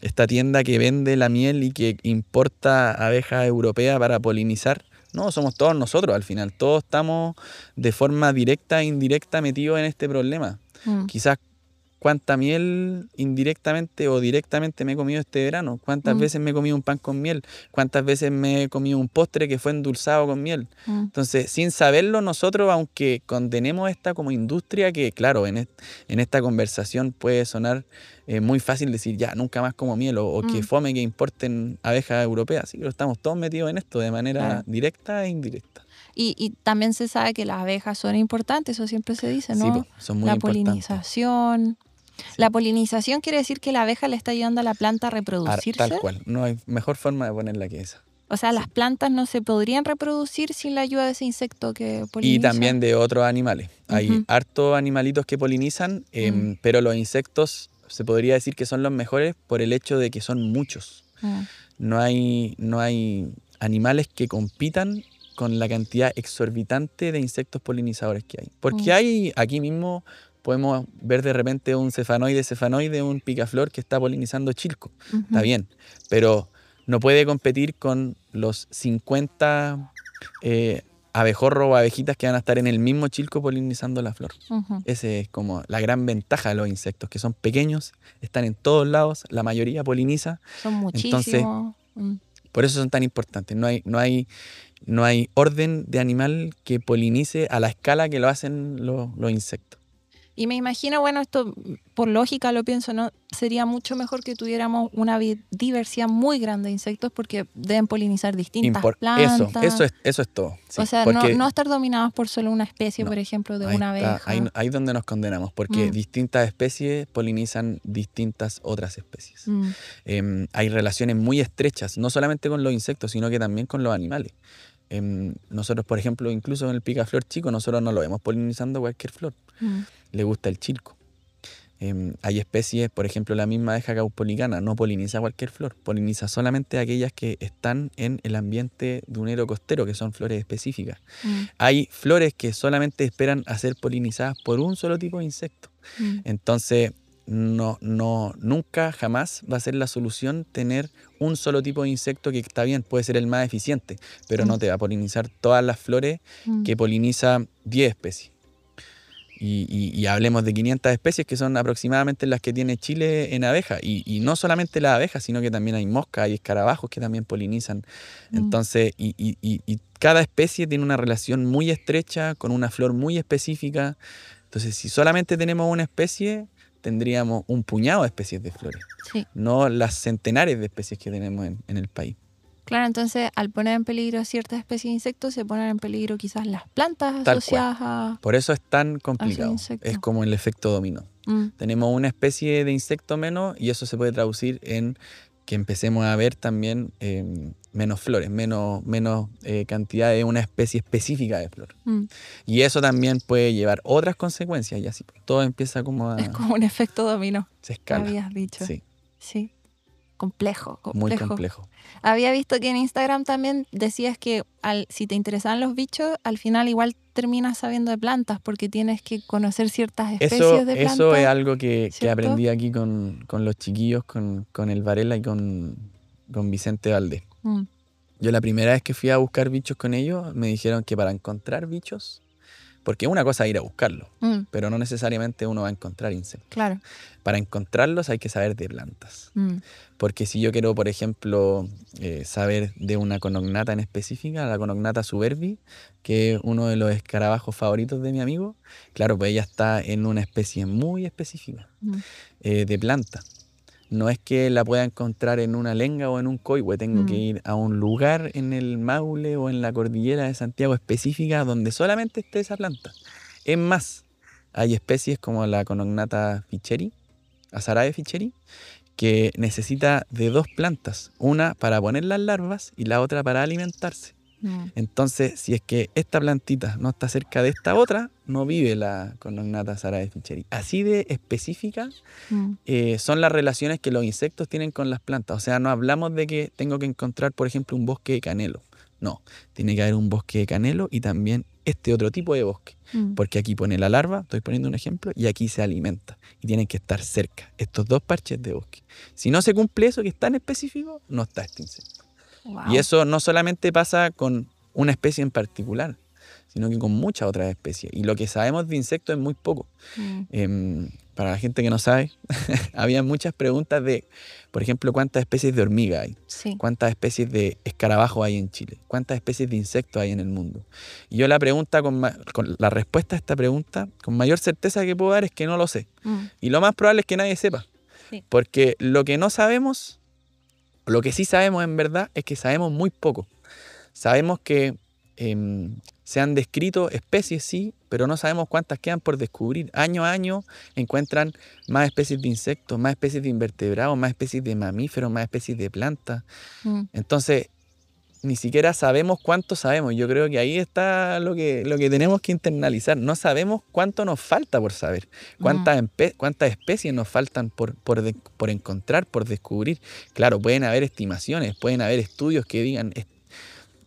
esta tienda que vende la miel y que importa abejas europeas para polinizar. No, somos todos nosotros al final. Todos estamos de forma directa e indirecta metidos en este problema. Mm. Quizás cuánta miel indirectamente o directamente me he comido este verano, cuántas Mm. veces me he comido un pan con miel, cuántas veces me he comido un postre que fue endulzado con miel. Mm. Entonces, sin saberlo, nosotros, aunque condenemos esta como industria, que claro, en, est- en esta conversación puede sonar eh, muy fácil decir, ya, nunca más como miel, o, o que fome que importen abejas europeas, sí, pero estamos todos metidos en esto de manera Claro. directa e indirecta. Y, y también se sabe que las abejas son importantes, eso siempre se dice, Sí, ¿no? po, son muy la polinización. La polinización quiere decir que la abeja le está ayudando a la planta a Ar- reproducirse. Tal cual, no hay mejor forma de ponerla que esa. O sea, las plantas no se podrían reproducir sin la ayuda de ese insecto que poliniza. Y también de otros animales. Hay hartos animalitos que polinizan, em, Mm. pero los insectos se podría decir que son los mejores por el hecho de que son muchos. Mm. No hay, no hay animales que compitan con la cantidad exorbitante de insectos polinizadores que hay. Porque Mm. hay aquí mismo, podemos ver de repente un cefanoide, cefanoide, un picaflor que está polinizando chilco. Está bien, pero no puede competir con los 50 eh, abejorros o abejitas que van a estar en el mismo chilco polinizando la flor. Esa es como la gran ventaja de los insectos, que son pequeños, están en todos lados, la mayoría poliniza, Son Entonces, muchísimos. Mm. por eso son tan importantes. No hay, no hay, no hay orden de animal que polinice a la escala que lo hacen los, los insectos. Y me imagino, bueno, esto por lógica lo pienso, ¿no? Sería mucho mejor que tuviéramos una diversidad muy grande de insectos porque deben polinizar distintas Impor- plantas. eso, eso es, eso es todo. sí, o sea, no, estar dominados por solo una especie, No, por ejemplo, de una está, abeja. ahí, ahí donde nos condenamos, porque Mm. distintas especies polinizan distintas otras especies. Mm, Em, hay relaciones muy estrechas, no solamente con los insectos, sino que también con los animales. Em, nosotros, por ejemplo, incluso en el picaflor chico, nosotros no lo vemos polinizando cualquier flor, mm, le gusta el chilco. Em, hay especies, por ejemplo, la misma abeja caupolicana no poliniza cualquier flor, poliniza solamente aquellas que están en el ambiente dunero costero, que son flores específicas. mm, Hay flores que solamente esperan a ser polinizadas por un solo tipo de insecto. mm. Entonces, no, no, nunca, jamás va a ser la solución tener un solo tipo de insecto que está bien, puede ser el más eficiente, pero no Mm. te va a polinizar todas las flores Mm. que poliniza 10 especies. Y, y- y hablemos de 500 especies que son aproximadamente las que tiene Chile en abeja. Y, y no solamente las abejas, sino que también hay moscas, hay escarabajos que también polinizan. Mm. Entonces, y cada especie tiene una relación muy estrecha con una flor muy específica. Entonces, si solamente tenemos una especie, tendríamos un puñado de especies de flores, Sí, no las centenares de especies que tenemos en, en el país. claro, entonces al poner en peligro ciertas especies de insectos, se ponen en peligro quizás las plantas cual. asociadas a... Por eso es tan complicado. Es como el efecto dominó. Mm, Tenemos una especie de insecto menos y eso se puede traducir en que empecemos a ver también eh, menos flores, menos, menos eh, cantidad de una especie específica de flor. mm. Y eso también puede llevar otras consecuencias y así todo empieza como a... Es como un efecto dominó, se escala. habías dicho. Sí, Sí. Complejo, complejo. muy complejo. Había visto que en Instagram también decías que al, si te interesan los bichos, al final igual terminas sabiendo de plantas porque tienes que conocer ciertas especies Eso, de plantas. eso es algo que, que aprendí aquí con, con los chiquillos, con, con el Varela y con, con Vicente Valdés. Mm, Yo la primera vez que fui a buscar bichos con ellos, me dijeron que para encontrar bichos Porque una cosa es ir a buscarlo, Mm, pero no necesariamente uno va a encontrar insectos. claro. Para encontrarlos hay que saber de plantas. Mm, Porque si yo quiero, por ejemplo, eh, saber de una conognata en específica, la conognata suberbi, que es uno de los escarabajos favoritos de mi amigo, claro, pues ella está en una especie muy específica mm, eh, de planta. No es que la pueda encontrar en una lenga o en un coihue, tengo que Mm. ir a un lugar en el Maule o en la cordillera de Santiago específica donde solamente esté esa planta. Es más, hay especies como la conognata ficheri, Azarae ficheri, que necesita de dos plantas, una para poner las larvas y la otra para alimentarse. mm, Entonces, si es que esta plantita no está cerca de esta otra, no vive la conognata Azarae ficheri. Así de específica mm, eh, son las relaciones que los insectos tienen con las plantas. O sea, no hablamos de que tengo que encontrar, por ejemplo, un bosque de canelo. No, tiene que haber un bosque de canelo y también este otro tipo de bosque. mm. Porque aquí pone la larva, estoy poniendo un ejemplo, y aquí se alimenta. Y tienen que estar cerca, estos dos parches de bosque. Si no se cumple eso que es tan específico, no está este insecto. Wow. Y eso no solamente pasa con una especie en particular, sino que con muchas otras especies. Y lo que sabemos de insectos es muy poco. Mm, Em, para la gente que no sabe, había muchas preguntas de, por ejemplo, cuántas especies de hormiga hay, sí. cuántas especies de escarabajo hay en Chile, cuántas especies de insectos hay en el mundo. Y yo la pregunta con la respuesta a esta pregunta, con mayor certeza que puedo dar es que no lo sé. Mm, Y lo más probable es que nadie sepa. Sí. Porque lo que no sabemos, lo que sí sabemos en verdad, es que sabemos muy poco. Sabemos que em, se han descrito especies, sí, pero no sabemos cuántas quedan por descubrir. Año a año encuentran más especies de insectos, más especies de invertebrados, más especies de mamíferos, más especies de plantas. mm, Entonces, ni siquiera sabemos cuánto sabemos. Yo creo que ahí está lo que, lo que tenemos que internalizar. No sabemos cuánto nos falta por saber, cuántas, cuántas especies nos faltan por, por, de- por encontrar, por descubrir. Claro, pueden haber estimaciones, pueden haber estudios que digan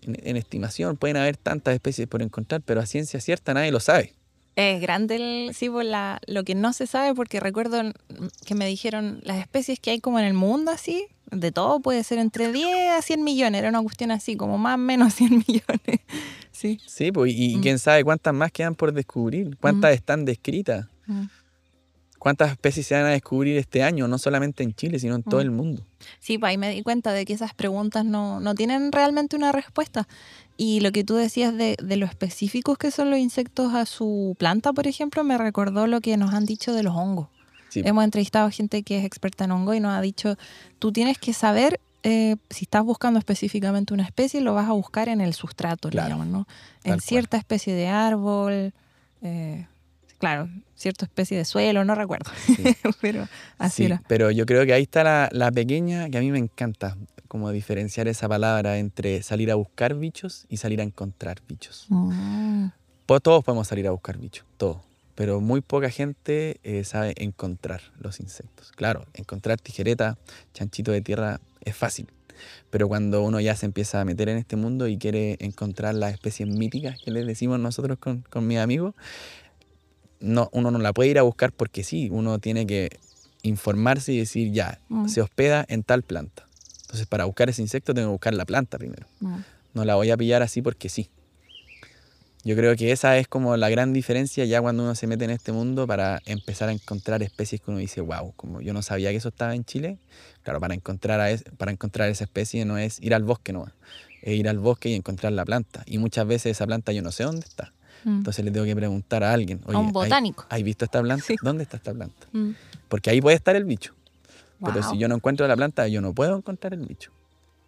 en, en estimación, pueden haber tantas especies por encontrar, pero a ciencia cierta nadie lo sabe. Es grande el, sí, por la, lo que no se sabe, porque recuerdo mm, que me dijeron las especies que hay como en el mundo, así, de todo puede ser entre 10 a 100 millones, era una cuestión así, como más o menos 100 millones. Sí. Sí, pues, y, Mm. quién sabe cuántas más quedan por descubrir, cuántas están descritas, Mm. Cuántas especies se van a descubrir este año, no solamente en Chile, sino en todo Mm. el mundo. Sí, pues ahí me di cuenta de que esas preguntas no, no tienen realmente una respuesta. Y lo que tú decías de, de lo específicos que son los insectos a su planta, por ejemplo, me recordó lo que nos han dicho de los hongos. Sí. Hemos entrevistado a gente que es experta en hongo y nos ha dicho, tú tienes que saber eh, si estás buscando específicamente una especie, lo vas a buscar en el sustrato, Claro, llaman, ¿no? En cierta especie de árbol, eh, claro, cierta especie de suelo, no recuerdo, Sí. pero así Sí, era. pero yo creo que ahí está la, la pequeña, que a mí me encanta, como diferenciar esa palabra entre salir a buscar bichos y salir a encontrar bichos. Po- Todos podemos salir a buscar bichos, todos. Pero muy poca gente eh, sabe encontrar los insectos. Claro, encontrar tijereta, chanchito de tierra es fácil. Pero cuando uno ya se empieza a meter en este mundo y quiere encontrar las especies míticas que les decimos nosotros con, con mis amigos, no, uno no la puede ir a buscar porque sí, uno tiene que informarse y decir, ya, Mm. se hospeda en tal planta. Entonces, para buscar ese insecto tengo que buscar la planta primero. mm. No la voy a pillar así porque sí. Yo creo que esa es como la gran diferencia ya cuando uno se mete en este mundo para empezar a encontrar especies que uno dice, wow, como yo no sabía que eso estaba en Chile. Claro, para encontrar, a es- para encontrar esa especie no es ir al bosque, no. Es ir al bosque y encontrar la planta. Y muchas veces esa planta yo no sé dónde está. Mm. Entonces le tengo que preguntar a alguien, oye, a un ¿hay- botánico. ¿hay, visto esta planta? Sí. ¿Dónde está esta planta? Mm. Porque ahí puede estar el bicho. Pero Wow. si yo no encuentro la planta, yo no puedo encontrar el bicho.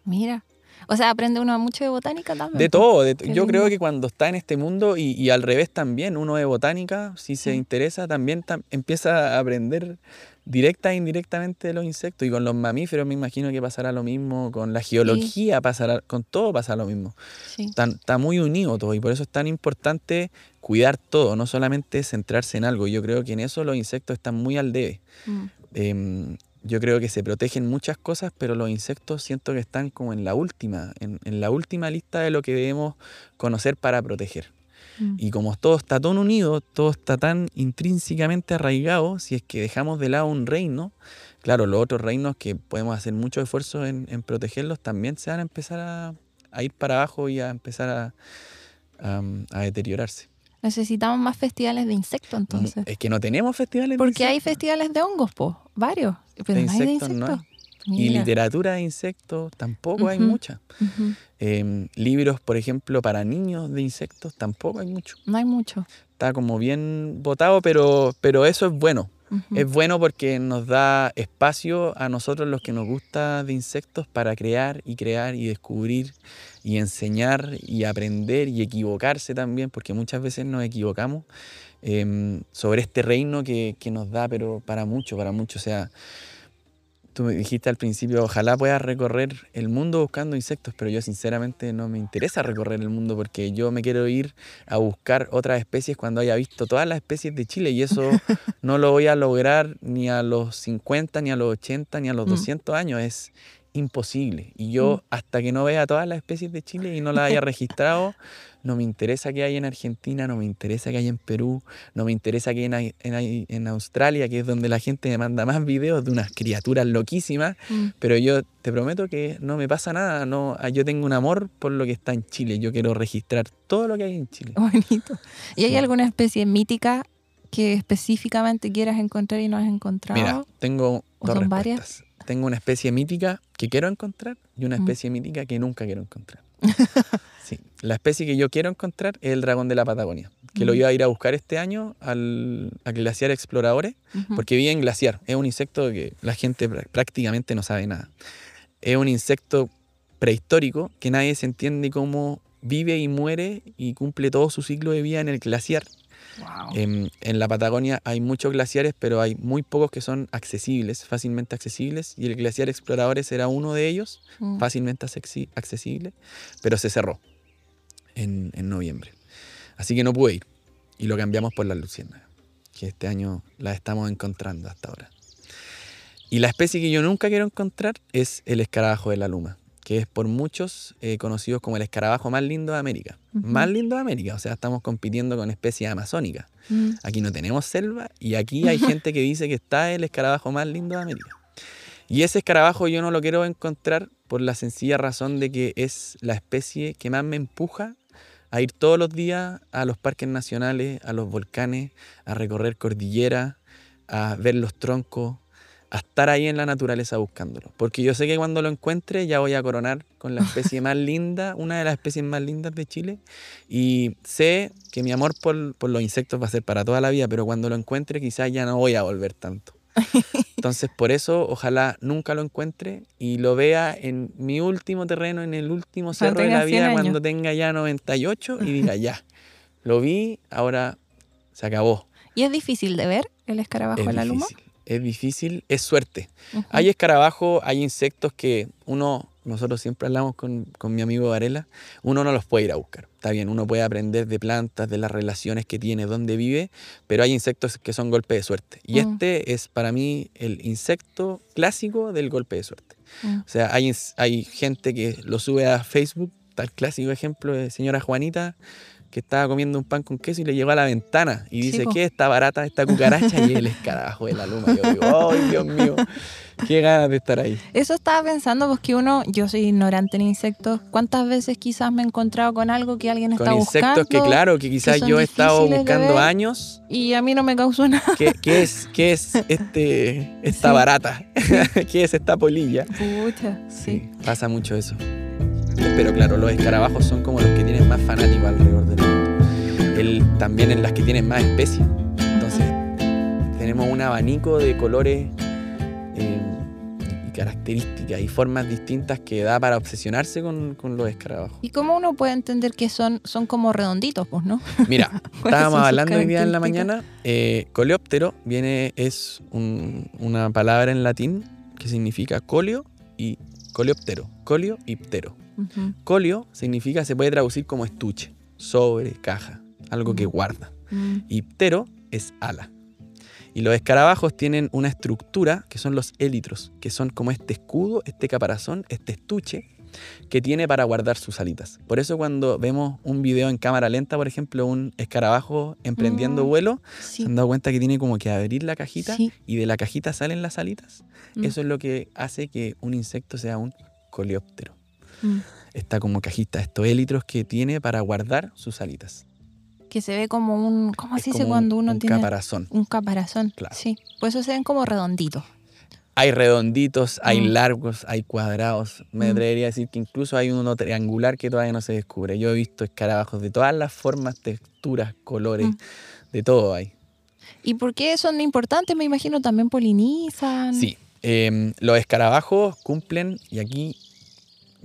Mira. O sea, aprende uno mucho de botánica también. De todo, de yo creo lindo. que cuando está en este mundo y, y al revés también, uno de botánica, si se interesa, también tam- empieza a aprender directa e indirectamente de los insectos. Y con los mamíferos me imagino que pasará lo mismo, con la geología pasará, con todo pasa lo mismo. Sí. Está, está muy unido todo y por eso es tan importante cuidar todo, no solamente centrarse en algo. Yo creo que en eso los insectos están muy al debe. Mm. Em, yo creo que se protegen muchas cosas, pero los insectos siento que están como en la última, en, en la última lista de lo que debemos conocer para proteger. Mm. Y como todo está tan unido, todo está tan intrínsecamente arraigado, si es que dejamos de lado un reino, claro, los otros reinos que podemos hacer mucho esfuerzo en, en protegerlos también se van a empezar a, a ir para abajo y a empezar a, a- a deteriorarse. Necesitamos más festivales de insectos entonces. Es que no tenemos festivales de Porque hay insectos. festivales de hongos, po, varios. Pero De no hay de insectos no hay. Insectos. Y Mira. literatura de insectos tampoco hay Ujú. mucha. Ujú. Em, libros, por ejemplo, para niños de insectos tampoco hay mucho. No hay mucho. Está como bien votado, pero, pero eso es bueno. Ujú. Es bueno porque nos da espacio a nosotros los que nos gusta de insectos para crear y crear y descubrir y enseñar y aprender y equivocarse también, porque muchas veces nos equivocamos em, sobre este reino que, que nos da, pero para mucho, para mucho. O sea, tú me dijiste al principio, ojalá puedas recorrer el mundo buscando insectos, pero yo sinceramente no me interesa recorrer el mundo porque yo me quiero ir a buscar otras especies cuando haya visto todas las especies de Chile y eso no lo voy a lograr ni a los 50, ni a los 80, ni a los Mm. 200 años. Es imposible. Y yo, hasta que no vea todas las especies de Chile y no las haya registrado, no me interesa que hay en Argentina, no me interesa que hay en Perú, no me interesa que hay en, en- en Australia, que es donde la gente me manda más videos de unas criaturas loquísimas. Mm. Pero yo te prometo que no me pasa nada. No, ah, yo tengo un amor por lo que está en Chile. Yo quiero registrar todo lo que hay en Chile. Bonito. ¿Y hay Sí. alguna especie mítica que específicamente quieras encontrar y no has encontrado? Mira, tengo ¿O dos son varias? Tengo una especie mítica que quiero encontrar y una Mm. especie mítica que nunca quiero encontrar. sí, la especie que yo quiero encontrar es el dragón de la Patagonia, que lo Mm. iba a ir a buscar este año al, a Glaciar Exploradores, porque vive en glaciar. Es un insecto que la gente prá- prácticamente no sabe nada. Es un insecto prehistórico que nadie se entiende cómo vive y muere y cumple todo su ciclo de vida en el glaciar. Wow. En, en la Patagonia hay muchos glaciares, pero hay muy pocos que son accesibles, fácilmente accesibles, y el glaciar Exploradores era uno de ellos, Mm. fácilmente accesi- accesible, pero se cerró en, en noviembre. Así que no pude ir, y lo cambiamos por las luciérnagas, que este año las estamos encontrando hasta ahora. Y la especie que yo nunca quiero encontrar es el escarabajo de la luma, que es por muchos eh, conocido como el escarabajo más lindo de América. Más lindo de América, o sea, estamos compitiendo con especies amazónicas. Mm. Aquí no tenemos selva y aquí hay gente que dice que está el escarabajo más lindo de América. Y ese escarabajo yo no lo quiero encontrar por la sencilla razón de que es la especie que más me empuja a ir todos los días a los parques nacionales, a los volcanes, a recorrer cordilleras, a ver los troncos, a estar ahí en la naturaleza buscándolo. Porque yo sé que cuando lo encuentre ya voy a coronar con la especie más linda, una de las especies más lindas de Chile. Y sé que mi amor por, por los insectos va a ser para toda la vida, pero cuando lo encuentre quizás ya no voy a volver tanto. Entonces por eso ojalá nunca lo encuentre y lo vea en mi último terreno, en el último cerro de la 100 vida, cuando tenga ya 98 y diga ya, lo vi, ahora se acabó. ¿Y es difícil de ver el escarabajo Es de la luma? difícil, es difícil, es suerte. Hay escarabajos, hay insectos que uno, nosotros siempre hablamos con, con mi amigo Varela, uno no los puede ir a buscar. Está bien, uno puede aprender de plantas, de las relaciones que tiene, dónde vive, pero hay insectos que son golpe de suerte. Y Mm. este es para mí el insecto clásico del golpe de suerte. Mm. O sea, hay, hay gente que lo sube a Facebook, tal clásico ejemplo de señora Juanita, que estaba comiendo un pan con queso y le llegó a la ventana y dice. ¿qué está barata esta cucaracha? y el escarabajo de la luma. Yo digo, ¡ay, Dios mío! ¡Qué ganas de estar ahí! Eso estaba pensando, porque uno, yo soy ignorante en insectos. ¿Cuántas veces quizás me he encontrado con algo que alguien Con está insectos buscando? que, claro, que quizás yo he estado de buscando años. Y a mí no me causó nada. ¿Qué, qué es, qué es este, esta Sí. barata? ¿Qué es esta polilla? Pucha, sí. Sí, pasa mucho eso. Pero claro, los escarabajos son como los que tienen más fanáticos alrededor mundo. El, también en las que tienen más especies. Entonces, tenemos un abanico de colores eh, y características y formas distintas que da para obsesionarse con, con los escarabajos. ¿Y cómo uno puede entender que son, son como redonditos, pues, no? Mira, ¿Cuáles estábamos hablando hoy día en la mañana. eh, coleóptero viene, es un- una palabra en latín que significa colio y coleóptero. Colio y ptero. Ujú. Colio significa, se puede traducir como estuche, sobre, caja, algo que Mm. guarda. Mm. Y ptero es ala. Y los escarabajos tienen una estructura que son los élitros, que son como este escudo, este caparazón, este estuche que tiene para guardar sus alitas. Por eso cuando vemos un video en cámara lenta, por ejemplo, un escarabajo emprendiendo Mm. vuelo, Sí. se han dado cuenta que tiene como que abrir la cajita Sí. y de la cajita salen las alitas. Mm. Eso es lo que hace que un insecto sea un coleóptero Mm. está como cajita, estos élitros que tiene para guardar sus alitas. Que se ve como un. ¿Cómo Es se dice un- cuando uno un tiene caparazón. un caparazón? Claro. Sí. Por eso se ven como redonditos. Hay redonditos, hay Mm. largos, hay cuadrados. Me Mm. atrevería a decir que incluso hay uno triangular que todavía no se descubre. Yo he visto escarabajos de todas las formas, texturas, colores, Mm. de todo hay. ¿Y por qué son importantes? Me imagino también polinizan. Sí, em, los escarabajos cumplen, y aquí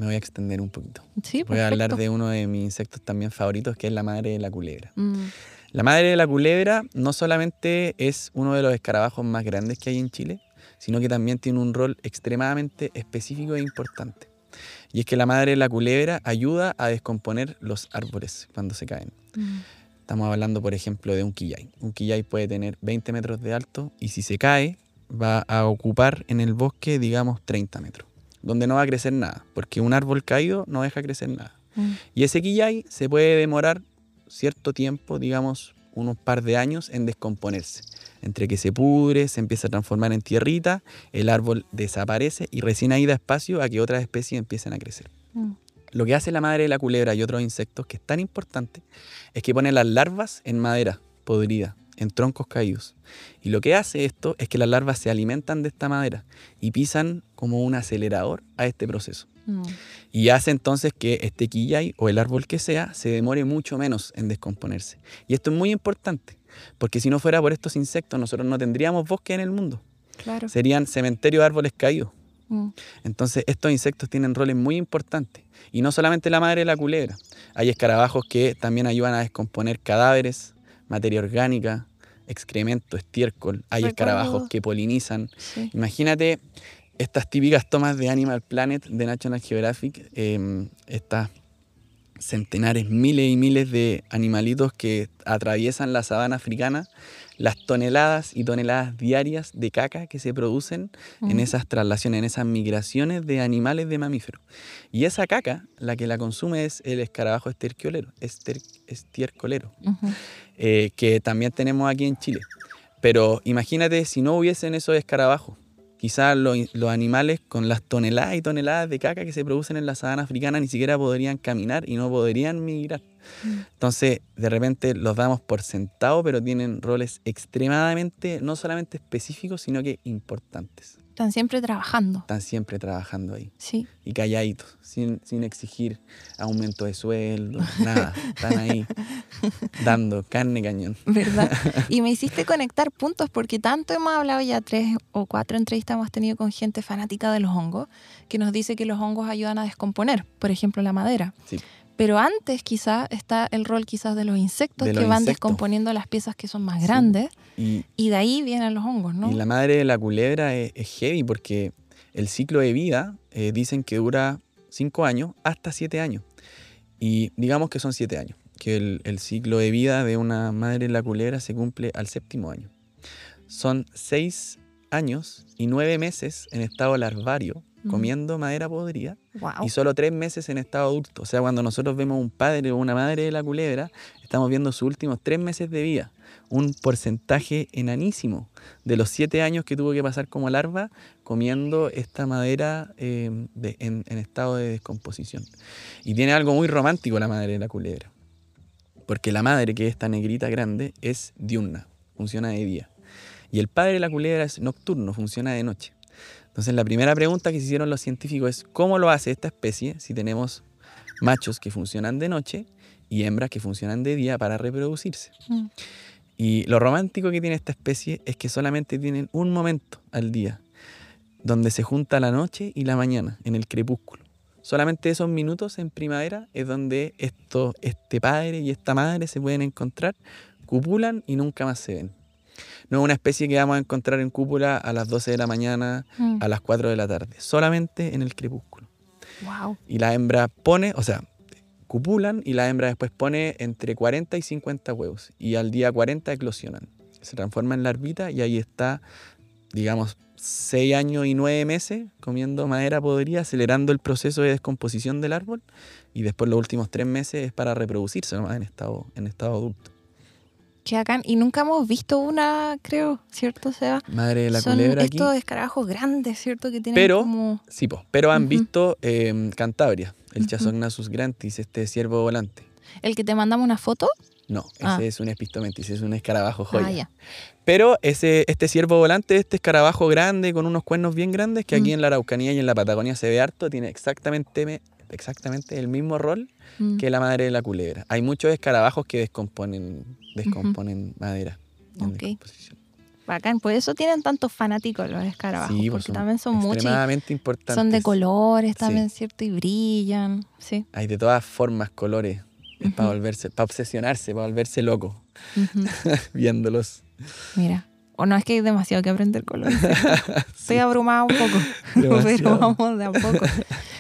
me voy a extender un poquito. Sí, Voy a hablar de uno de mis insectos también favoritos, que es la madre de la culebra. Mm, La madre de la culebra no solamente es uno de los escarabajos más grandes que hay en Chile, sino que también tiene un rol extremadamente específico e importante. Y es que la madre de la culebra ayuda a descomponer los árboles cuando se caen. mm. Estamos hablando, por ejemplo, de un quillay. Un quillay puede tener 20 metros de alto y si se cae va a ocupar en el bosque, digamos, 30 metros, donde no va a crecer nada, porque un árbol caído no deja crecer nada. Mm. Y ese quillay se puede demorar cierto tiempo, digamos unos par de años, en descomponerse. Entre que se pudre, se empieza a transformar en tierrita, el árbol desaparece y recién ahí da espacio a que otras especies empiecen a crecer. Mm. Lo que hace la madre de la culebra y otros insectos, que es tan importante, es que pone las larvas en madera podrida, en troncos caídos. Y lo que hace esto es que las larvas se alimentan de esta madera y pisan como un acelerador a este proceso. Mm. Y hace entonces que este quillay o el árbol que sea se demore mucho menos en descomponerse. Y esto es muy importante, porque si no fuera por estos insectos nosotros no tendríamos bosque en el mundo. Claro. Serían cementerios de árboles caídos. Mm. Entonces estos insectos tienen roles muy importantes. Y no solamente la madre de la culebra. Hay escarabajos que también ayudan a descomponer cadáveres, materia orgánica, excremento, estiércol. Hay Recuerdo- escarabajos que polinizan. Sí. Imagínate estas típicas tomas de Animal Planet de National Geographic, eh, estas centenares, miles y miles de animalitos que atraviesan la sabana africana, las toneladas y toneladas diarias de caca que se producen en esas traslaciones, en esas migraciones de animales de mamíferos. Y esa caca, la que la consume es el escarabajo estercolero, ester- estiercolero eh, que también tenemos aquí en Chile. Pero imagínate si no hubiesen esos escarabajos. Quizás los, los animales con las toneladas y toneladas de caca que se producen en la sabana africana ni siquiera podrían caminar y no podrían migrar. Mm. Entonces, de repente los damos por sentado, pero tienen roles extremadamente, no solamente específicos, sino que importantes. Están siempre trabajando. Están siempre trabajando ahí Sí. y calladitos, sin, sin exigir aumento de sueldo, nada. Están ahí dando carne cañón. ¿Verdad? Y me hiciste conectar puntos porque tanto hemos hablado ya tres o cuatro entrevistas hemos tenido con gente fanática de los hongos que nos dice que los hongos ayudan a descomponer, por ejemplo, la madera. Sí. Pero antes quizás está el rol quizás de los insectos De que van insectos. descomponiendo las piezas que son más Sí. grandes Y, y de ahí vienen los hongos, ¿no? Y la madre de la culebra es, es heavy porque el ciclo de vida eh, dicen que dura 5 años hasta 7 años. Y digamos que son 7 años, que el, el ciclo de vida de una madre de la culebra se cumple al séptimo año. Son 6 años y 9 meses en estado larvario Mm. comiendo madera podrida Wow. y solo 3 meses en estado adulto. O sea, cuando nosotros vemos un padre o una madre de la culebra, estamos viendo sus últimos 3 meses de vida. Un porcentaje enanísimo de los 7 años que tuvo que pasar como larva comiendo esta madera eh, de- en, en estado de descomposición. Y tiene algo muy romántico la madre de la culebra. Porque la madre, que es esta negrita grande, es diurna, funciona de día. Y el padre de la culebra es nocturno, funciona de noche. Entonces la primera pregunta que se hicieron los científicos es ¿cómo lo hace esta especie si tenemos machos que funcionan de noche y hembras que funcionan de día para reproducirse? Mm. Y lo romántico que tiene esta especie es que solamente tienen un momento al día, donde se junta la noche y la mañana, en el crepúsculo. Solamente esos minutos en primavera es donde esto, este padre y esta madre se pueden encontrar, cupulan y nunca más se ven. No es una especie que vamos a encontrar en cúpula a las 12 de la mañana, Mm. a las 4 de la tarde, solamente en el crepúsculo. Wow. Y la hembra pone, o sea, cupulan y la hembra después pone entre 40 y 50 huevos. Y al día 40 eclosionan. Se transforma en larvita y ahí está, digamos, 6 años y 9 meses comiendo madera podrida, acelerando el proceso de descomposición del árbol. Y después los últimos 3 meses es para reproducirse nomás en estado, en estado adulto. Qué bacán. Y nunca hemos visto una, creo, ¿cierto, Seba? Madre de la Son culebra aquí. estos escarabajos grandes, ¿cierto? Que tienen Pero- como... Sí, po, pero han visto eh, Cantabria, el Ujú. Chasognathus grantis, este ciervo volante. El que te mandamos una foto. No, ese Ah. es un espistomentis, es un escarabajo joya. Ah, ya. Pero ese, este ciervo volante, este escarabajo grande con unos cuernos bien grandes, que aquí en la Araucanía y en la Patagonia se ve harto, tiene exactamente, me- exactamente el mismo rol Mm. que la madre de la culebra. Hay muchos escarabajos que descomponen, descomponen madera. en Ok. descomposición. Bacán, por eso tienen tantos fanáticos los escarabajos, Sí, porque también son muchos. importantes. Son de colores Sí. también, ¿cierto? Y brillan, sí. Hay de todas formas, colores. Es para volverse, para obsesionarse, para volverse loco viéndolos. Mira. O no es que hay demasiado que aprender colores. Estoy abrumada un poco, pero vamos de a poco.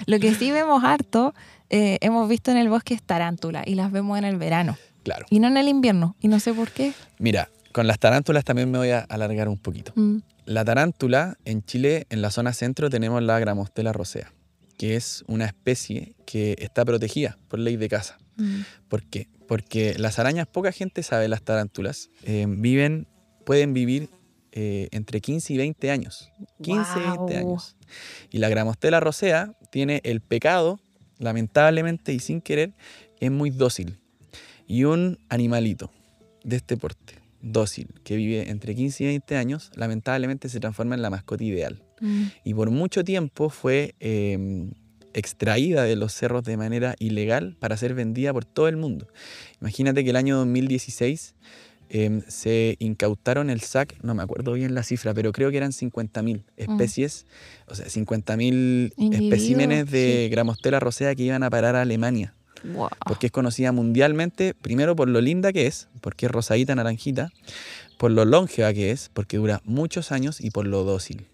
Lo que sí vemos harto, eh, hemos visto en el bosque es tarántula y las vemos en el verano Claro. y no en el invierno. Y no sé por qué. Mira, con las tarántulas también me voy a alargar un poquito. Mm, La tarántula, en Chile, en la zona centro, tenemos la Gramostela rosea, que es una especie que está protegida por ley de caza. mm, ¿Por qué? Porque las arañas, poca gente sabe las tarántulas, eh, viven, pueden vivir eh, entre 15 y 20 años. 15 y 20 Guau. años. Y la Gramostela rosea tiene el pecado, lamentablemente y sin querer, es muy dócil. Y un animalito de este porte, dócil, que vive entre 15 y 20 años, lamentablemente se transforma en la mascota ideal. mm, Y por mucho tiempo fue eh, extraída de los cerros de manera ilegal para ser vendida por todo el mundo. Imagínate que el año 2016 eh, se incautaron el SAC, no me acuerdo bien la cifra, pero creo que eran 50.000 especies, o sea, 50.000 Individuos, especímenes de sí. Gramostela rosea que iban a parar a Alemania Porque es conocida mundialmente, primero por lo linda que es, porque es rosadita, naranjita, por lo longeva que es, porque dura muchos años y por lo dócil.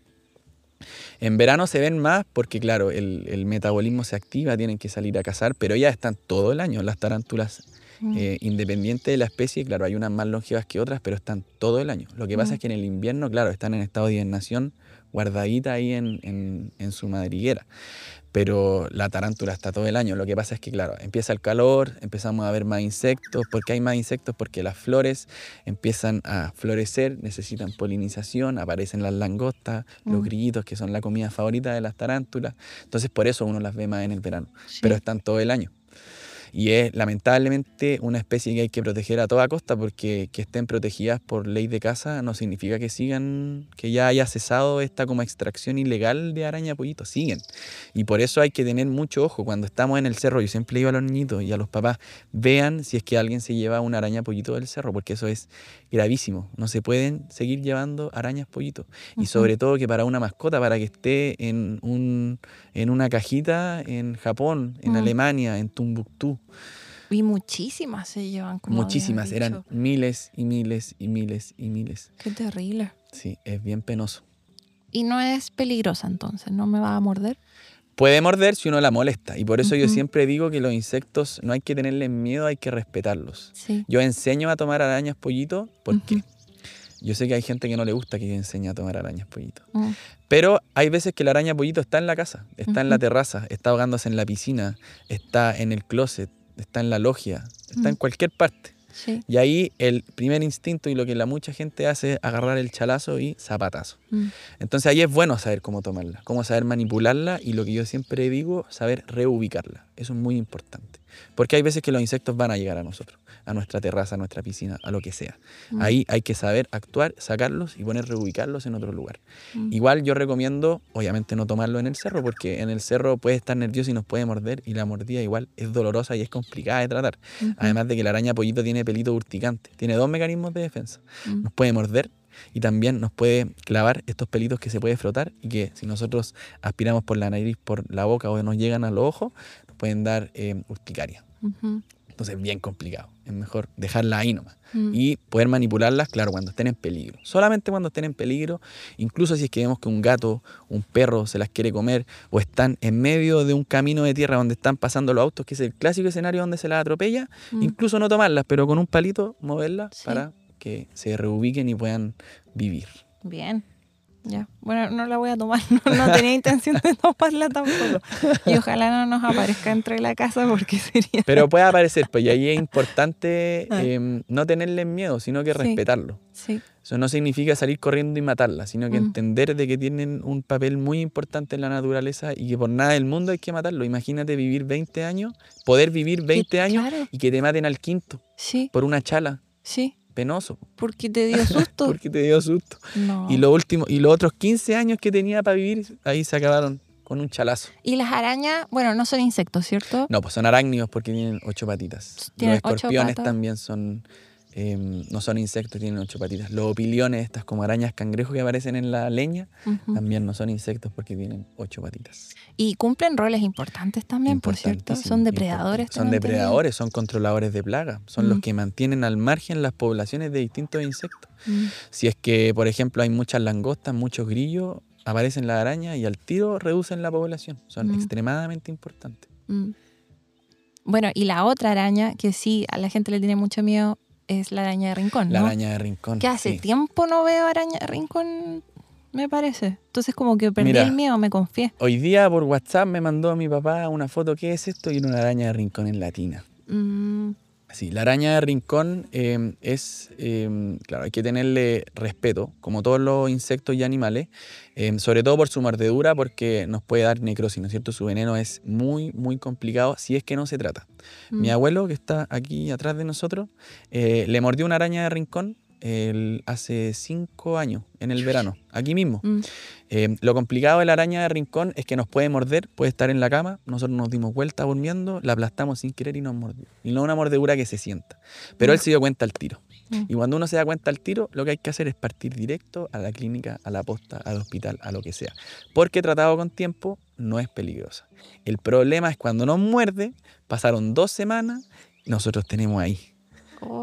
En verano se ven más porque, claro, el, el metabolismo se activa, tienen que salir a cazar, pero ellas están todo el año. Las tarántulas, Mm, eh, independiente de la especie, claro, hay unas más longevas que otras, pero están todo el año. Lo que pasa Mm. es que en el invierno, claro, están en estado de hibernación, guardadita ahí en, en- en su madriguera. Pero la tarántula está todo el año. Lo que pasa es que, claro, empieza el calor, empezamos a ver más insectos. ¿Por qué hay más insectos? Porque las flores empiezan a florecer, necesitan polinización, aparecen las langostas, los Mm. grillitos, que son la comida favorita de las tarántulas. Entonces, por eso uno las ve más en el verano. sí. Pero están todo el año. Y es lamentablemente una especie que hay que proteger a toda costa porque que estén protegidas por ley de caza no significa que sigan, que ya haya cesado esta como extracción ilegal de araña pollito, siguen. Y por eso hay que tener mucho ojo cuando estamos en el cerro, yo siempre digo a los niñitos y a los papás, vean si es que alguien se lleva una araña pollito del cerro, porque eso es gravísimo, no se pueden seguir llevando arañas pollito. Y sobre todo que para una mascota, para que esté en, un, en una cajita en Japón, en. Alemania, en Tumbuctú. Y muchísimas se llevan como Muchísimas, eran miles y miles y miles y miles. Qué terrible. Sí, es bien penoso. Y no es peligrosa entonces, ¿no me va a morder? Puede morder si uno la molesta. Y por eso yo siempre digo que los insectos no hay que tenerles miedo, hay que respetarlos. Sí. Yo enseño a tomar arañas pollito porque yo sé que hay gente que no le gusta que yo enseñe a tomar arañas pollito. Mm, Pero hay veces que la araña pollito está en la casa, está en la terraza, está ahogándose en la piscina, está en el closet, está en la logia, está en cualquier parte. Sí. Y ahí el primer instinto y lo que la mucha gente hace es agarrar el chalazo y zapatazo. Mm, Entonces ahí es bueno saber cómo tomarla, cómo saber manipularla y lo que yo siempre digo, saber reubicarla. Eso es muy importante. Porque hay veces que los insectos van a llegar a nosotros, a nuestra terraza, a nuestra piscina, a lo que sea. mm, Ahí hay que saber actuar, sacarlos y poner reubicarlos en otro lugar. mm. Igual yo recomiendo, obviamente, no tomarlo en el cerro, porque en el cerro puede estar nervioso y nos puede morder, y la mordida igual es dolorosa y es complicada de tratar. Además de que la araña pollito tiene pelito urticante, tiene dos mecanismos de defensa. mm. Nos puede morder y también nos puede clavar estos pelitos que se puede frotar y que si nosotros aspiramos por la nariz, por la boca o nos llegan a los ojos, nos pueden dar eh, urticaria. Ujú, Entonces, bien complicado. Es mejor dejarla ahí nomás mm. y poder manipularlas, claro, cuando estén en peligro. Solamente cuando estén en peligro, incluso si es que vemos que un gato, un perro se las quiere comer o están en medio de un camino de tierra donde están pasando los autos, que es el clásico escenario donde se las atropella, Mm. incluso no tomarlas, pero con un palito moverlas Sí. para que se reubiquen y puedan vivir. Bien. Ya. Bueno, no la voy a tomar. No, no tenía intención de tomarla tampoco. Y ojalá no nos aparezca dentro de la casa porque sería. Pero puede aparecer, pues y ahí es importante Ah. em, no tenerle miedo, sino que Sí. respetarlo. Sí. Eso no significa salir corriendo y matarla, sino que Mm. entender de que tienen un papel muy importante en la naturaleza y que por nada del mundo hay que matarlo. Imagínate vivir 20 años, poder vivir 20 años Claro. y que te maten al quinto Sí, por una chala. sí. Penoso, Porque te dio susto. porque te dio susto. No. Y lo último, y los otros 15 años que tenía para vivir, ahí se acabaron con un chalazo. Y las arañas, bueno, no son insectos, ¿cierto? No, pues son arácnidos porque tienen ocho patitas. Tienen los ocho escorpiones patas. también son, em, no son insectos, tienen ocho patitas. Los opiliones, estas como arañas cangrejos que aparecen en la leña, también no son insectos porque tienen ocho patitas. Y cumplen roles importantes también, por cierto. Son depredadores. Son depredadores, son controladores de plaga, son los que mantienen al margen las poblaciones de distintos insectos. Mm. Si es que, por ejemplo, hay muchas langostas, muchos grillos, aparecen las arañas y al tiro reducen la población. Son Mm. extremadamente importantes. Mm. Bueno, y la otra araña que sí a la gente le tiene mucho miedo es la araña de rincón, La ¿no? araña de rincón. Que hace sí. tiempo no veo araña de rincón, me parece. Entonces como que perdí Mira. el miedo, me confié. Hoy día por WhatsApp me mandó mi papá una foto. ¿Qué es esto? Y era una araña de rincón en latina. Mm, Sí, la araña de rincón eh, es, eh, claro, hay que tenerle respeto, como todos los insectos y animales, eh, sobre todo por su mordedura, porque nos puede dar necrosis, ¿no es cierto? Su veneno es muy, muy complicado si es que no se trata. Mi mm. abuelo, que está aquí atrás de nosotros, eh, le mordió una araña de rincón el- hace cinco años, en el verano, aquí mismo. Mm. Eh, lo complicado de la araña de rincón es que nos puede morder, puede estar en la cama, nosotros nos dimos vuelta durmiendo, la aplastamos sin querer y nos mordió. Y no una mordedura que se sienta. Pero él se dio cuenta al tiro. Mm. Y cuando uno se da cuenta al tiro, lo que hay que hacer es partir directo a la clínica, a la posta, al hospital, a lo que sea. Porque tratado con tiempo no es peligrosa. El problema es cuando nos muerde, pasaron dos semanas y nosotros tenemos ahí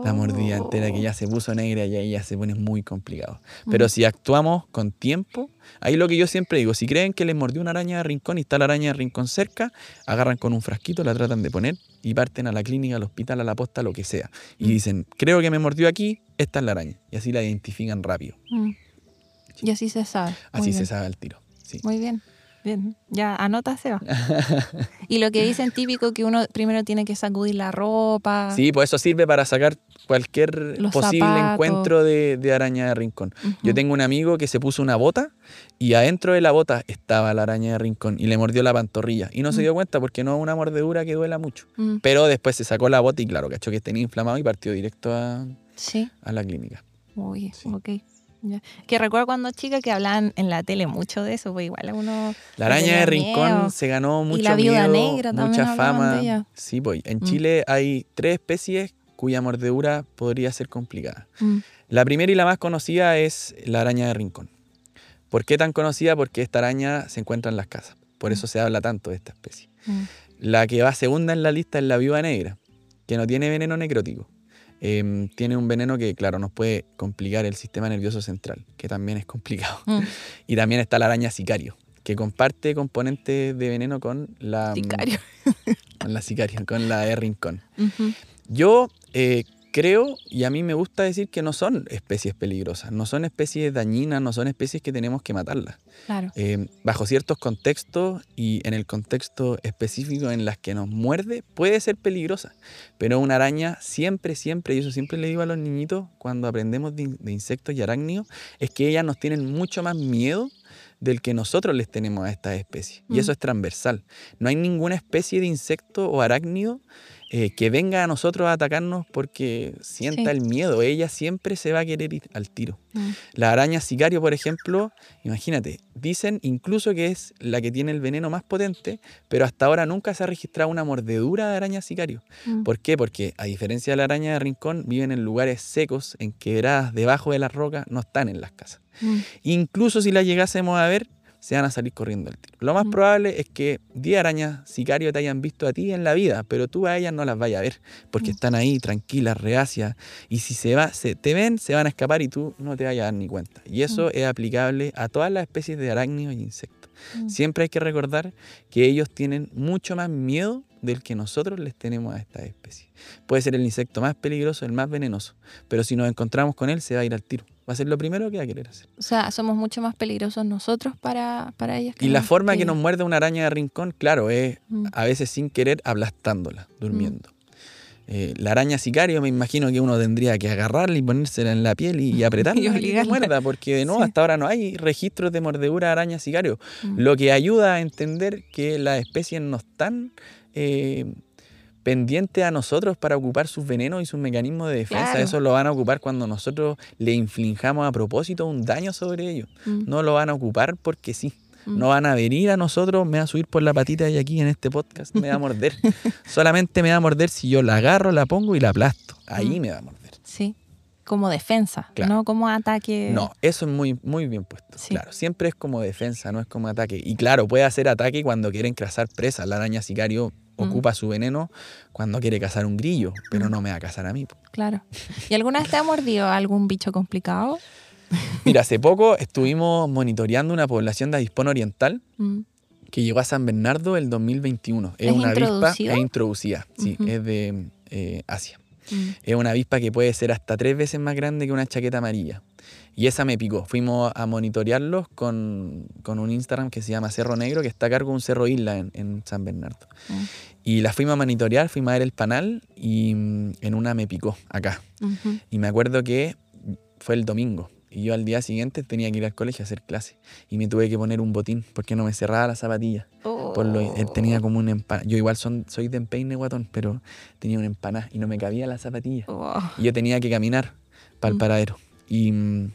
la mordida entera que ya se puso negra y ahí ya se pone muy complicado. Pero Mm. si actuamos con tiempo, ahí lo que yo siempre digo, si creen que les mordió una araña de rincón y está la araña de rincón cerca, agarran con un frasquito, la tratan de poner y parten a la clínica, al hospital, a la posta, lo que sea. Y Mm. dicen, creo que me mordió aquí, esta es la araña. Y así la identifican rápido. Mm. Y así se sabe. Así se sabe al tiro. Sí. Muy bien. Bien, ya anota, Seba. y lo que dicen típico que uno primero tiene que sacudir la ropa. Sí, pues eso sirve para sacar cualquier Los posible zapatos. encuentro de, de araña de rincón. Yo tengo un amigo que se puso una bota y adentro de la bota estaba la araña de rincón y le mordió la pantorrilla. Y no se Mm. dio cuenta porque no es una mordedura que duela mucho. Mm, Pero después se sacó la bota y claro, cachó que tenía inflamado y partió directo a, Sí. a la clínica. Uy, Sí. ok. Que recuerdo cuando chica que hablaban en la tele mucho de eso, pues igual a uno... La araña de rincón miedo. se ganó mucho la viuda miedo, negra también mucha fama. de ella. Sí, pues en Mm. Chile hay tres especies cuya mordedura podría ser complicada. Mm, La primera y la más conocida es la araña de rincón. ¿Por qué tan conocida? Porque esta araña se encuentra en las casas. Por Mm. eso se habla tanto de esta especie. La que va segunda en la lista es la viuda negra, que no tiene veneno necrótico. Em, tiene un veneno que, claro, nos puede complicar el sistema nervioso central, que también es complicado. mm. Y también está la araña sicario, que comparte componentes de veneno con la, Sicario. con la sicario, con la de rincón. Yo eh, creo, y a mí me gusta decir que no son especies peligrosas, no son especies dañinas, no son especies que tenemos que matarlas. Claro. Eh, bajo ciertos contextos y en el contexto específico en las que nos muerde, puede ser peligrosa. Pero una araña siempre, siempre, y eso siempre le digo a los niñitos cuando aprendemos de, in- de insectos y arácnidos, es que ellas nos tienen mucho más miedo del que nosotros les tenemos a estas especies. Y Mm. eso es transversal. No hay ninguna especie de insecto o arácnido eh, que venga a nosotros a atacarnos porque sienta Sí. el miedo. Ella siempre se va a querer ir al tiro. Mm, La araña sicario, por ejemplo, imagínate, dicen incluso que es la que tiene el veneno más potente, pero hasta ahora nunca se ha registrado una mordedura de araña sicario. mm. ¿Por qué? Porque a diferencia de la araña de rincón, viven en lugares secos, en quebradas, debajo de las rocas, no están en las casas. Mm, Incluso si la llegásemos a ver, se van a salir corriendo al tiro. Lo más Mm. probable es que 10 arañas sicario te hayan visto a ti en la vida, pero tú a ellas no las vayas a ver, porque Mm. están ahí tranquilas, reacias, y si se, va, se te ven, se van a escapar y tú no te vayas a dar ni cuenta. Y eso es aplicable a todas las especies de arácnidos y insectos. mm. Siempre hay que recordar que ellos tienen mucho más miedo del que nosotros les tenemos a esta especie. Puede ser el insecto más peligroso, el más venenoso, pero si nos encontramos con él se va a ir al tiro. Va a ser lo primero que va a querer hacer. O sea, somos mucho más peligrosos nosotros para, para ellas. Y la forma que nos muerde una araña de rincón, claro, es Mm. a veces sin querer aplastándola, durmiendo. Eh, la araña sicario, me imagino que uno tendría que agarrarla y ponérsela en la piel y, y apretarla Y y que muerda, porque de nuevo Sí. hasta ahora no hay registros de mordedura de araña sicario, Mm. lo que ayuda a entender que las especies no están eh, pendientes a nosotros para ocupar sus venenos y sus mecanismos de defensa. Claro. Eso lo van a ocupar cuando nosotros le inflijamos a propósito un daño sobre ellos. Mm, No lo van a ocupar porque sí. mm. No van a venir a nosotros, me va a subir por la patita y aquí en este podcast me va a morder. Solamente me va a morder si yo la agarro, la pongo y la aplasto. Ahí Mm. me va a morder. Sí, como defensa, Claro. no como ataque. No, eso es muy, muy bien puesto. Sí. Claro, siempre es como defensa, no es como ataque. Y claro, puede hacer ataque cuando quieren cazar presas. La araña sicario Mm. ocupa su veneno cuando quiere cazar un grillo, pero Mm. no me va a cazar a mí. Claro. ¿Y alguna vez te ha mordido algún bicho complicado? Mira, hace poco estuvimos monitoreando una población de avispón oriental Mm, que llegó a San Bernardo el 2021. Es, ¿Es una avispa es introducida, sí, es de eh, Asia. mm. Es una avispa que puede ser hasta tres veces más grande que una chaqueta amarilla. Y esa me picó. Fuimos a monitorearlos con, con un Instagram que se llama Cerro Negro, que está a cargo de un Cerro Isla en, en San Bernardo. Mm. Y la fuimos a monitorear, fuimos a ver el panal y mm, en una me picó, acá. Ujú. Y me acuerdo que fue el domingo. Y yo al día siguiente tenía que ir al colegio a hacer clase. Y me tuve que poner un botín porque no me cerraba la zapatilla. Por lo, él tenía como un empanada. Yo igual son, soy de empeine guatón, pero tenía una empanada y no me cabía la zapatilla. Oh. Y yo tenía que caminar para el Mm. paradero. Y mm,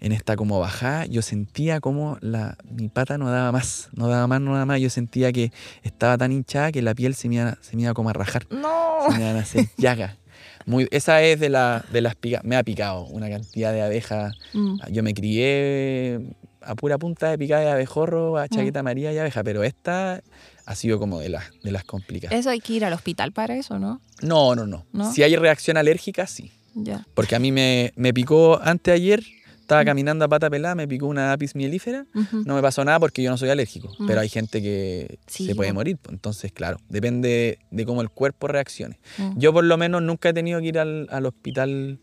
en esta como bajada yo sentía como la, mi pata no daba más, no daba más, no daba más. Yo sentía que estaba tan hinchada que la piel se me iba, se me iba como a rajar, No. se me iban a hacer llagas. Muy, esa es de, la, de las picas. Me ha picado una cantidad de abejas. Mm. Yo me crié a pura punta de picada de abejorro, a chaqueta amarilla y abeja, pero esta ha sido como de las, de las complicadas. Eso hay que ir al hospital para eso, ¿no? No, no, no, ¿No? Si hay reacción alérgica, sí. Ya. Porque a mí me, me picó antes ayer, estaba caminando a pata pelada, me picó una apis mielífera. No me pasó nada porque yo no soy alérgico, Mm. pero hay gente que Sí, se puede morir. Entonces, claro, depende de cómo el cuerpo reaccione. Mm. Yo por lo menos nunca he tenido que ir al, al hospital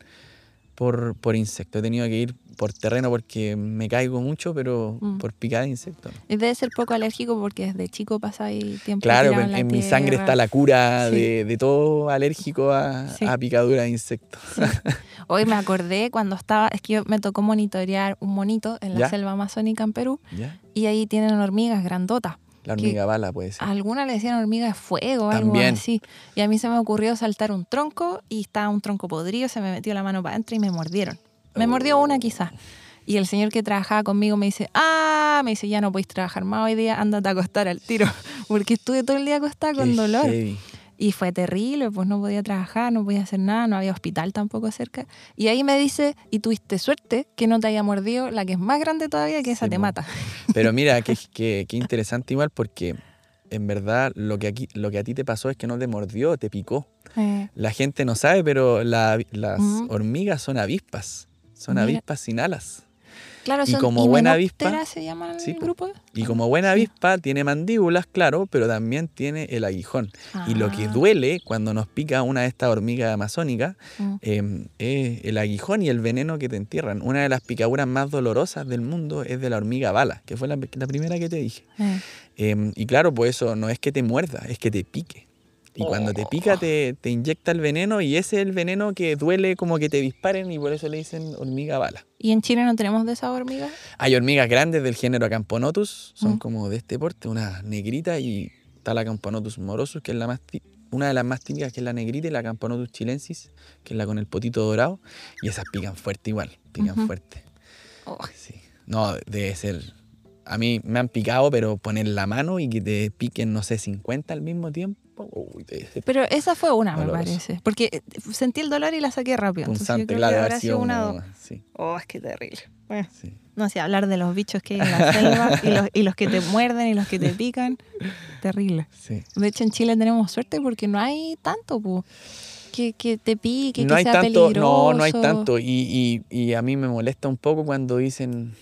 por, por insecto. He tenido que ir por terreno porque me caigo mucho, pero Mm. por picada de insecto. no. Y debe ser poco alérgico porque desde chico pasáis tiempo Claro, en, en mi sangre está la cura Sí. de, de todo alérgico a, Sí. a picadura de insectos. Hoy me acordé cuando estaba, es que yo me tocó monitorear un monito en la ¿Ya? selva amazónica en Perú ¿Ya? y ahí tienen hormigas grandotas. La hormiga bala puede ser. Alguna le decían hormiga de fuego o algo También. así. Y a mí se me ocurrió saltar un tronco y estaba un tronco podrido, se me metió la mano para adentro y me mordieron. Me mordió una quizás. Y el señor que trabajaba conmigo me dice, ah, me dice, ya no podéis trabajar más hoy día, ándate a acostar al tiro. Porque estuve todo el día acostada con Qué dolor. heavy. Y fue terrible, pues no podía trabajar, no podía hacer nada, no había hospital tampoco cerca. Y ahí me dice, y tuviste suerte que no te haya mordido la que es más grande todavía, que esa Sí, te mata. Pero mira, qué, qué- qué interesante igual porque en verdad lo que, aquí, lo que a ti te pasó es que no te mordió, te picó. Eh, La gente no sabe, pero la- las hormigas son avispas. Son Mira. avispas sin alas. Claro, Y son como buena avispa- se llama el Sí, grupo. Y como buena avispa tiene mandíbulas, claro, pero también tiene el aguijón. Y lo que Ah, duele cuando nos pica una de estas hormigas amazónicas mm. eh, es el aguijón y el veneno que te entierran. Una de las picaduras más dolorosas del mundo es de la hormiga bala, que fue la, la primera que te dije. Eh, Eh, y claro, pues eso no es que te muerda, es que te pique. Y cuando te Oh. pica te, te inyecta el veneno y ese es el veneno que duele como que te disparen y por eso le dicen hormiga bala. ¿Y en Chile no tenemos de esas hormigas? Hay hormigas grandes del género Acamponotus, son como de este porte, una negrita y está la Acamponotus morosus, que es la más una de las más típicas, que es la negrita, y la Acamponotus chilensis, que es la con el potito dorado, y esas pican fuerte igual, pican fuerte. Oh, Sí. No, debe ser. A mí me han picado, pero poner la mano y que te piquen, no sé, 50 al mismo tiempo. Uy, Pero esa fue una, me parece. Porque eh, sentí el dolor y la saqué rápido. Entonces yo punzante, creo claro, que haber habrá sido sido una una Sí, Oh, es que terrible. Bueno, sí. no sé, hablar de los bichos que hay en la selva y los, y los que te muerden y los que te pican. Terrible. sí. De hecho, en Chile tenemos suerte porque no hay tanto, po, que, que te pique, no que hay sea tanto, peligroso. no, no hay tanto. Y, y- y a mí me molesta un poco cuando dicen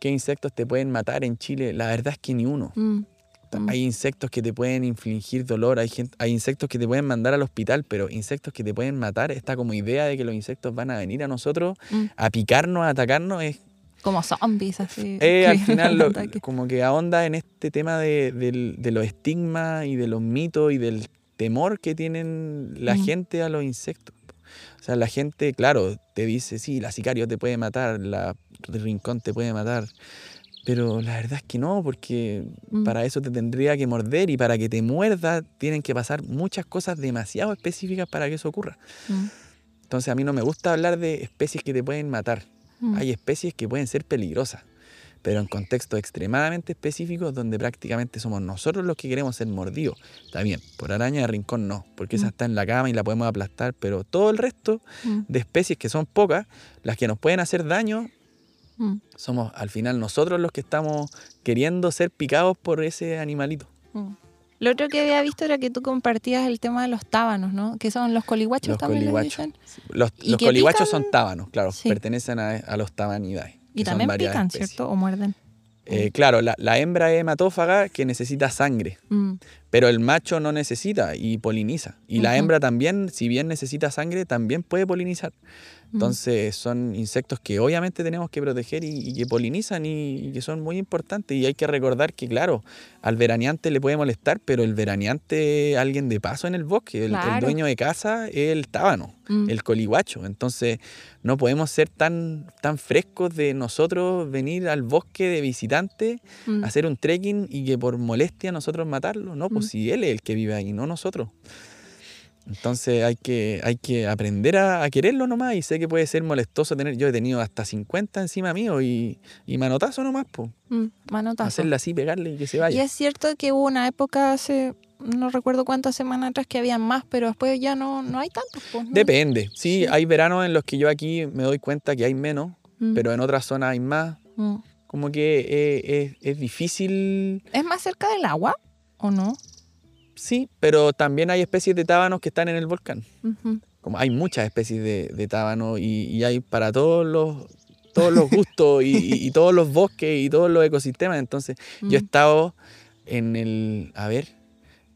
qué insectos te pueden matar en Chile. La verdad es que ni uno. Mm, Mm. Hay insectos que te pueden infligir dolor, hay, gen- hay insectos que te pueden mandar al hospital, pero insectos que te pueden matar, esta como idea de que los insectos van a venir a nosotros Mm. a picarnos, a atacarnos, es Como zombies, así. Eh, al final lo- como que ahonda en este tema de, del- de los estigmas y de los mitos y del temor que tienen la Mm. gente a los insectos. O sea, la gente, claro, te dice, sí, la sicario te puede matar, la rincón te puede matar, pero la verdad es que no, porque Mm. para eso te tendría que morder y para que te muerda tienen que pasar muchas cosas demasiado específicas para que eso ocurra. Mm, Entonces a mí no me gusta hablar de especies que te pueden matar. mm. Hay especies que pueden ser peligrosas, pero en contextos extremadamente específicos donde prácticamente somos nosotros los que queremos ser mordidos. Está bien, por araña de rincón no, porque esa está en la cama y la podemos aplastar, pero todo el resto de especies que son pocas, las que nos pueden hacer daño, mm, somos al final nosotros los que estamos queriendo ser picados por ese animalito. mm. Lo otro que había visto era que tú compartías el tema de los tábanos, ¿no? Que son los colihuachos Los también colihuachos. Los, ¿Y los colihuachos pican? son tábanos, claro, Sí. pertenecen a, a los tabanidae. Y también pican, especies. ¿cierto? O muerden. Eh, claro, la, la hembra es hematófaga que necesita sangre. Mm, Pero el macho no necesita y poliniza. Y la Ujú. hembra también, si bien necesita sangre, también puede polinizar. Entonces son insectos que obviamente tenemos que proteger y, y que polinizan y, y que son muy importantes. Y hay que recordar que, claro, al veraneante le puede molestar, pero el veraneante es alguien de paso en el bosque. El, dueño de casa es el tábano, Mm. el colihuacho. Entonces no podemos ser tan, tan frescos de nosotros venir al bosque de visitante Mm. hacer un trekking y que por molestia nosotros matarlo. No, pues Mm. si él es el que vive ahí, no nosotros. Entonces hay que, hay que aprender a, a quererlo nomás y sé que puede ser molestoso tener, yo he tenido hasta 50 encima mío y, y manotazo nomás, pues. Mm, manotazo. Hacerle así, pegarle y que se Y vaya. es cierto que hubo una época hace, no recuerdo cuántas semanas atrás, que había más, pero después ya no, no hay tantos. pues, ¿no? Depende, sí, Sí. hay veranos en los que yo aquí me doy cuenta que hay menos, Mm, pero en otras zonas hay más. mm. Como que eh, es, es difícil, ¿Es más cerca del agua o no? Sí, pero también hay especies de tábanos que están en el volcán. Como hay muchas especies de, de tábano y, y hay para todos los todos los gustos y, y- y todos los bosques y todos los ecosistemas. Entonces, yo he Mm. estado en el, a ver,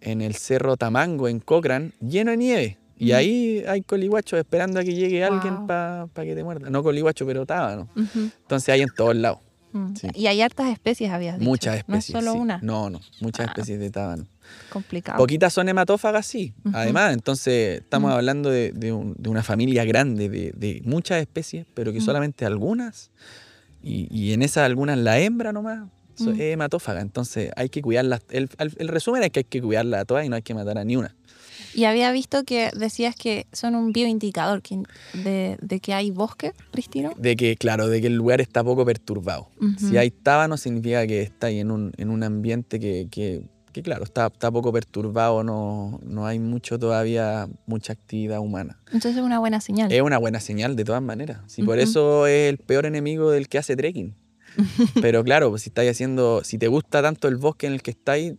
en el Cerro Tamango, en Cochrane, lleno de nieve. Y Mm. ahí hay colihuachos esperando a que llegue alguien para que te muerda. No colihuacho, pero tábano. Entonces hay en todos lados. Mm. Sí. Y hay hartas especies, habías dicho. Muchas especies. No es solo sí. una. No, no, muchas Ah. especies de tábano. Complicado. Poquitas son hematófagas, sí. Además, entonces estamos hablando de, de un- de una familia grande, de, de muchas especies, pero que solamente algunas, y, y en esas algunas la hembra nomás, so- es hematófaga. Entonces hay que cuidarlas. El, resumen es que hay que cuidarlas a todas y no hay que matar a ni una. Y había visto que decías que son un bioindicador que- de, de que hay bosque pristino. De que, claro, de que el lugar está poco perturbado. Ujú. Si hay tábano, significa que está ahí en un, en un ambiente que, que- que, claro, está, está poco perturbado, no, no hay mucho todavía, mucha actividad humana. Entonces es una buena señal. Es una buena señal de todas maneras. Si por eso es el peor enemigo del que hace trekking. Pero claro, pues si estáis haciendo, si te gusta tanto el bosque en el que estáis,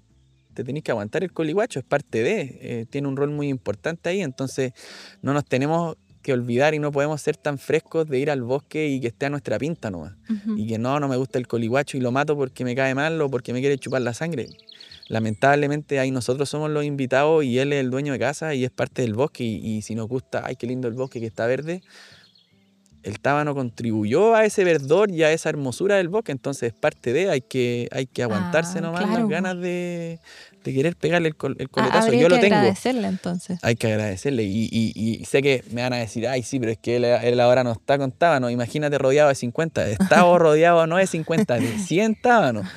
te tenéis que aguantar el colihuacho, es parte de, eh, tiene un rol muy importante ahí, entonces no nos tenemos que olvidar y no podemos ser tan frescos de ir al bosque y que esté a nuestra pinta nomás. Y que no, no me gusta el colihuacho y lo mato porque me cae mal o porque me quiere chupar la sangre. Lamentablemente ahí nosotros somos los invitados y él es el dueño de casa y es parte del bosque y, y si nos gusta, ay, qué lindo el bosque que está verde, el tábano contribuyó a ese verdor y a esa hermosura del bosque, entonces es parte de, hay que, hay que aguantarse Ah, nomás claro, las ganas de, de querer pegarle el, col- el Ah, coletazo. Yo lo que tengo. agradecerle entonces. Hay que agradecerle. Y, y- y sé que me van a decir, ay, sí, pero es que él, él ahora no está con tábano. Imagínate rodeado de 50. Estaba rodeado no de 50, de 100 tábanos.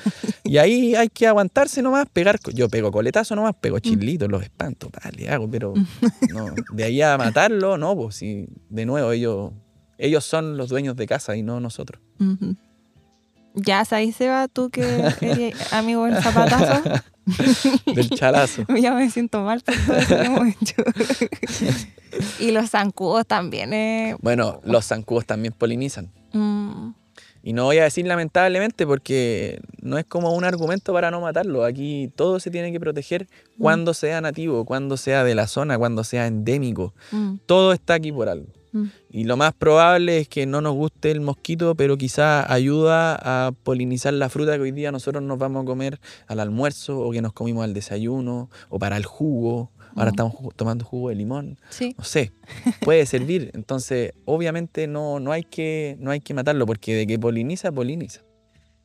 Y ahí hay que aguantarse nomás, pegar. Yo pego coletazo nomás, pego chilitos, los espanto, vale, hago, pero no, de ahí a matarlo, no, pues si de nuevo ellos, ellos son los dueños de casa y no nosotros. Ujú. Ya, ahí Seba, tú que eres amigo del zapatazo, Del chalazo. ya me siento mal por todo eso que hemos hecho. y los zancudos también. eh, Bueno, los zancudos también polinizan. mm, Y no voy a decir lamentablemente porque no es como un argumento para no matarlo. Aquí todo se tiene que proteger cuando sea nativo, cuando sea de la zona, cuando sea endémico. mm, Todo está aquí por algo. Mm. Y lo más probable es que no nos guste el mosquito, pero quizá ayuda a polinizar la fruta que hoy día nosotros nos vamos a comer al almuerzo o que nos comimos al desayuno o para el jugo. Ahora Mm. estamos ju- tomando jugo de limón. Sí. No sé, puede servir. Entonces, obviamente no, no, hay que, no hay que matarlo porque de que poliniza, poliniza.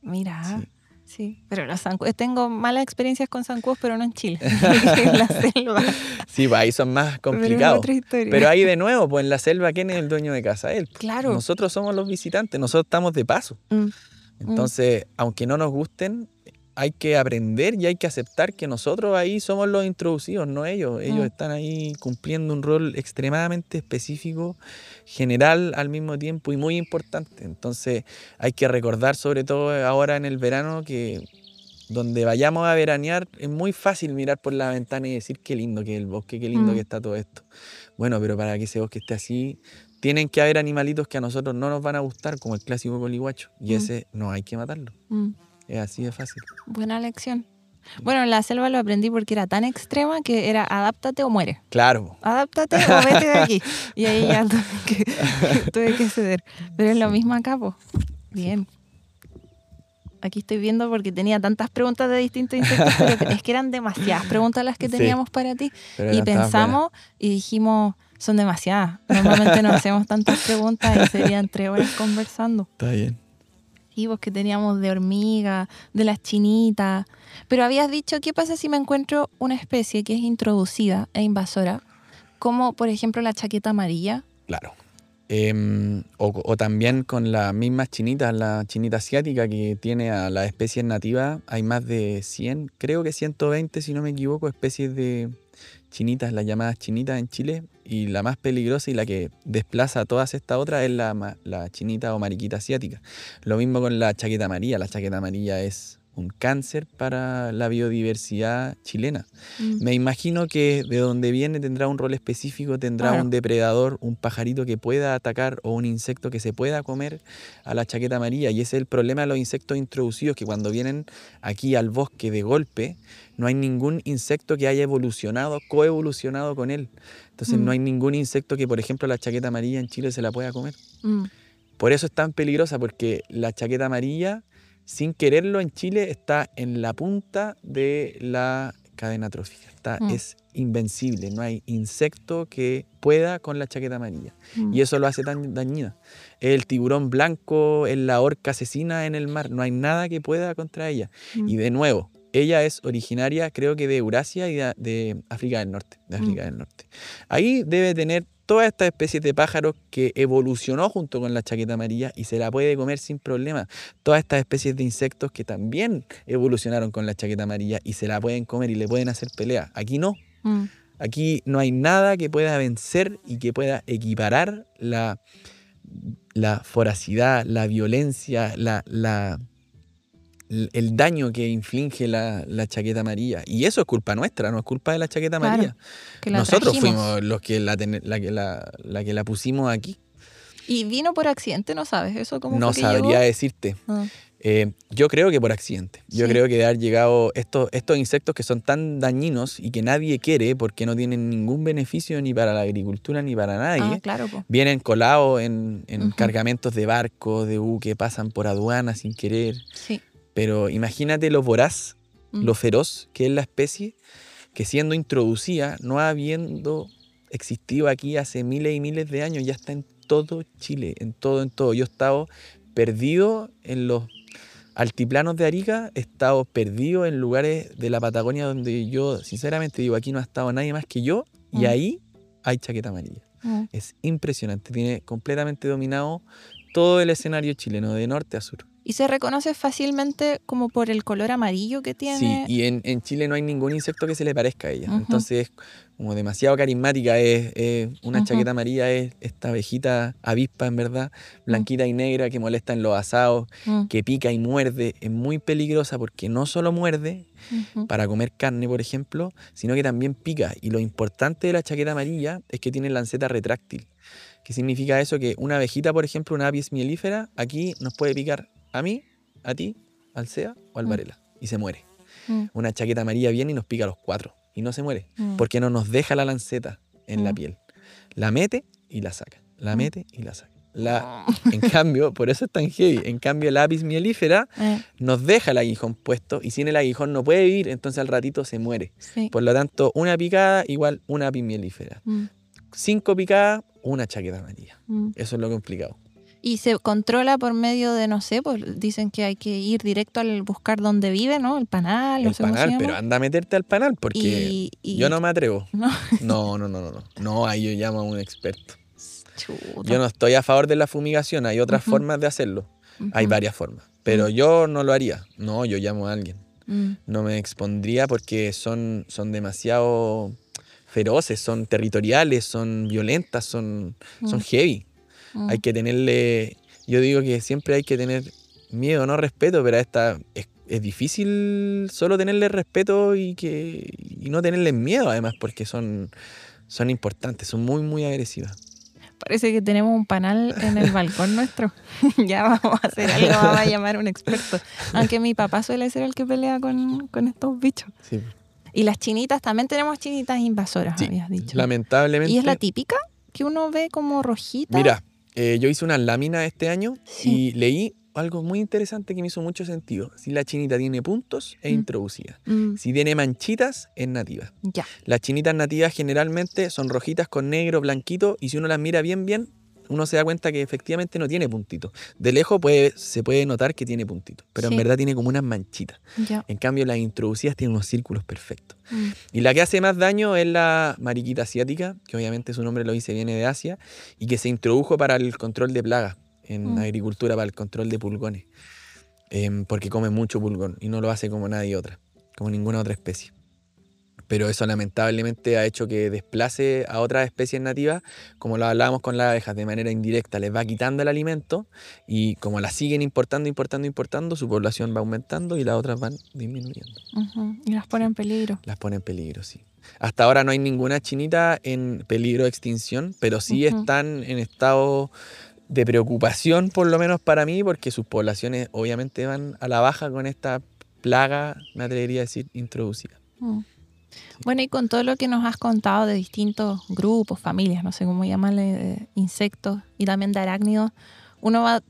Mira, Sí. Sí. Pero los zancudos, tengo malas experiencias con zancudos, pero no en Chile. en la selva. Sí, pues ahí son más Pero complicados. otra historia. Pero ahí de nuevo, pues en la selva, ¿quién es el dueño de casa? Él. Claro. Nosotros somos los visitantes, nosotros estamos de paso. Mm. Entonces, aunque no nos gusten, hay que aprender y hay que aceptar que nosotros ahí somos los introducidos, no ellos. Ellos Mm. están ahí cumpliendo un rol extremadamente específico, general al mismo tiempo y muy importante. Entonces, hay que recordar, sobre todo ahora en el verano, que donde vayamos a veranear es muy fácil mirar por la ventana y decir qué lindo que es el bosque, qué lindo Mm. que está todo esto. Bueno, pero para que ese bosque esté así, tienen que haber animalitos que a nosotros no nos van a gustar, como el clásico coliguacho. Y Mm. ese no hay que matarlo. Es así de fácil. Buena lección. Bueno, en la selva lo aprendí porque era tan extrema que era adáptate o muere. Claro. Adáptate o vete de aquí. Y ahí ya tuve que, tuve que ceder. Pero es lo mismo acá, pues. Bien. Aquí estoy viendo porque tenía tantas preguntas de distintos insectos, pero es que eran demasiadas preguntas las que Sí. teníamos para ti. Y pensamos y dijimos, son demasiadas. Normalmente no hacemos tantas preguntas y serían tres horas conversando. Está bien. Que teníamos de hormiga, de las chinitas. Pero habías dicho, ¿qué pasa si me encuentro una especie que es introducida e invasora? Como por ejemplo la chaqueta amarilla. Claro. Em, o, o también con las mismas chinitas, la chinita asiática que tiene a las especies nativas, hay más de 100, creo que 120 si no me equivoco, especies de chinitas, las llamadas chinitas en Chile, y la más peligrosa y la que desplaza a todas estas otras es la, la chinita o mariquita asiática. Lo mismo con la chaqueta amarilla, la chaqueta amarilla es un cáncer para la biodiversidad chilena. Mm. Me imagino que de donde viene tendrá un rol específico, tendrá Claro. un depredador, un pajarito que pueda atacar o un insecto que se pueda comer a la chaqueta amarilla. Y ese es el problema de los insectos introducidos, que cuando vienen aquí al bosque de golpe, no hay ningún insecto que haya evolucionado, coevolucionado con él. Entonces Mm. no hay ningún insecto que, por ejemplo, la chaqueta amarilla en Chile se la pueda comer. Mm. Por eso es tan peligrosa, porque la chaqueta amarilla, sin quererlo en Chile, está en la punta de la cadena trófica. Está, Mm. Es invencible, no hay insecto que pueda con la chaqueta amarilla. Mm. Y eso lo hace tan dañina. El tiburón blanco, es la orca asesina en el mar, no hay nada que pueda contra ella. Mm. Y de nuevo, ella es originaria, creo que de Eurasia y de, de África del Norte. De África Mm. del Norte. Ahí debe tener todas estas especies de pájaros que evolucionó junto con la chaqueta amarilla y se la puede comer sin problema. Todas estas especies de insectos que también evolucionaron con la chaqueta amarilla y se la pueden comer y le pueden hacer pelea. Aquí no. Mm. Aquí no hay nada que pueda vencer y que pueda equiparar la, la foracidad, la violencia, la, la- el daño que inflige la, la chaqueta amarilla. Y eso es culpa nuestra, no es culpa de la chaqueta Claro, amarilla. Que la Nosotros trajimos. fuimos los que la, ten- la que la, la que la pusimos aquí. Y vino por accidente, ¿no sabes? Eso como No sabría decirte. Eh, yo creo que por accidente. Yo Sí. creo que de haber llegado estos, estos insectos que son tan dañinos y que nadie quiere porque no tienen ningún beneficio ni para la agricultura ni para nadie. Ah, claro, po. Vienen colados en, en cargamentos de barcos, de buques, pasan por aduana sin querer. Sí. Pero imagínate lo voraz, Mm. lo feroz que es la especie, que siendo introducida, no habiendo existido aquí hace miles y miles de años, ya está en todo Chile, en todo, en todo. Yo he estado perdido en los altiplanos de Arica, he estado perdido en lugares de la Patagonia donde yo, sinceramente digo, aquí no ha estado nadie más que yo, y Mm. ahí hay chaqueta amarilla. Mm. Es impresionante, tiene completamente dominado todo el escenario chileno, de norte a sur. Y se reconoce fácilmente como por el color amarillo que tiene. Sí, y en, en Chile no hay ningún insecto que se le parezca a ella. Entonces es como demasiado carismática. Es, es una chaqueta amarilla, es esta abejita avispa, en verdad, blanquita y negra que molesta en los asados, Mm. que pica y muerde. Es muy peligrosa porque no solo muerde para comer carne, por ejemplo, sino que también pica. Y lo importante de la chaqueta amarilla es que tiene lanceta retráctil. ¿Qué significa eso? Que una abejita, por ejemplo, una apis mielífera, aquí nos puede picar a mí, a ti, al SEA o al Mm. Varela. Y se muere. Mm. Una chaqueta amarilla viene y nos pica a los cuatro. Y no se muere. Mm. Porque no nos deja la lanceta en la Mm. piel. La mete y la saca. la mete y la saca. La, en cambio, por eso es tan heavy. En cambio, la apis mielífera Eh, nos deja el aguijón puesto y sin el aguijón no puede vivir, entonces al ratito se muere. sí. Por lo tanto, una picada igual una apis mielífera. Cinco picadas, una chaqueta amarilla. mm. Eso es lo complicado. Y se controla por medio de, no sé, pues dicen que hay que ir directo al buscar dónde vive, ¿no? El panal, no el sé cómo se panal, pero anda a meterte al panal porque Y- y- yo no me atrevo. No. No, no, no, no, no. No, ahí yo llamo a un experto. Chuta. Yo no estoy a favor de la fumigación, hay otras formas de hacerlo. Hay varias formas, pero yo no lo haría. No, yo llamo a alguien. Mm, No me expondría porque son, son demasiado feroces, son territoriales, son violentas, son, son Mm. heavy. mm. Hay que tenerle, yo digo que siempre hay que tener miedo, no respeto, pero a esta es, es difícil solo tenerle respeto y que y no tenerle miedo además porque son, son importantes, son muy muy agresivas. Parece que tenemos un panal en el balcón nuestro. ya vamos a hacer algo, vamos a llamar a un experto. Aunque mi papá suele ser el que pelea con, con estos bichos. Sí. Y las chinitas, también tenemos chinitas invasoras, Sí, habías dicho. Lamentablemente. ¿Y es la típica? Que uno ve como rojita. Mira, eh, yo hice una lámina este año Sí. y leí algo muy interesante que me hizo mucho sentido. Si la chinita tiene puntos, es Mm. introducida. Mm, Si tiene manchitas, es nativa. ya. Las chinitas nativas generalmente son rojitas con negro, blanquito, y si uno las mira bien, bien, uno se da cuenta que efectivamente no tiene puntitos. De lejos puede, se puede notar que tiene puntitos, pero Sí. en verdad tiene como unas manchitas. En cambio, las introducidas tienen unos círculos perfectos. Mm, Y la que hace más daño es la mariquita asiática, que obviamente su nombre lo dice, viene de Asia, y que se introdujo para el control de plagas en Mm. agricultura, para el control de pulgones. Em, porque come mucho pulgón y no lo hace como nadie otra, como ninguna otra especie. Pero eso lamentablemente ha hecho que desplace a otras especies nativas, como lo hablábamos con las abejas, de manera indirecta, les va quitando el alimento y como las siguen importando, importando, importando, su población va aumentando y las otras van disminuyendo. Y las pone en peligro. las pone en peligro, sí. Hasta ahora no hay ninguna chinita en peligro de extinción, pero sí están en estado de preocupación, por lo menos para mí, porque sus poblaciones obviamente van a la baja con esta plaga, me atrevería a decir, introducida. Mm. Bueno, y con todo lo que nos has contado de distintos grupos, familias, no sé cómo llamarle, insectos y también de arácnidos, uno va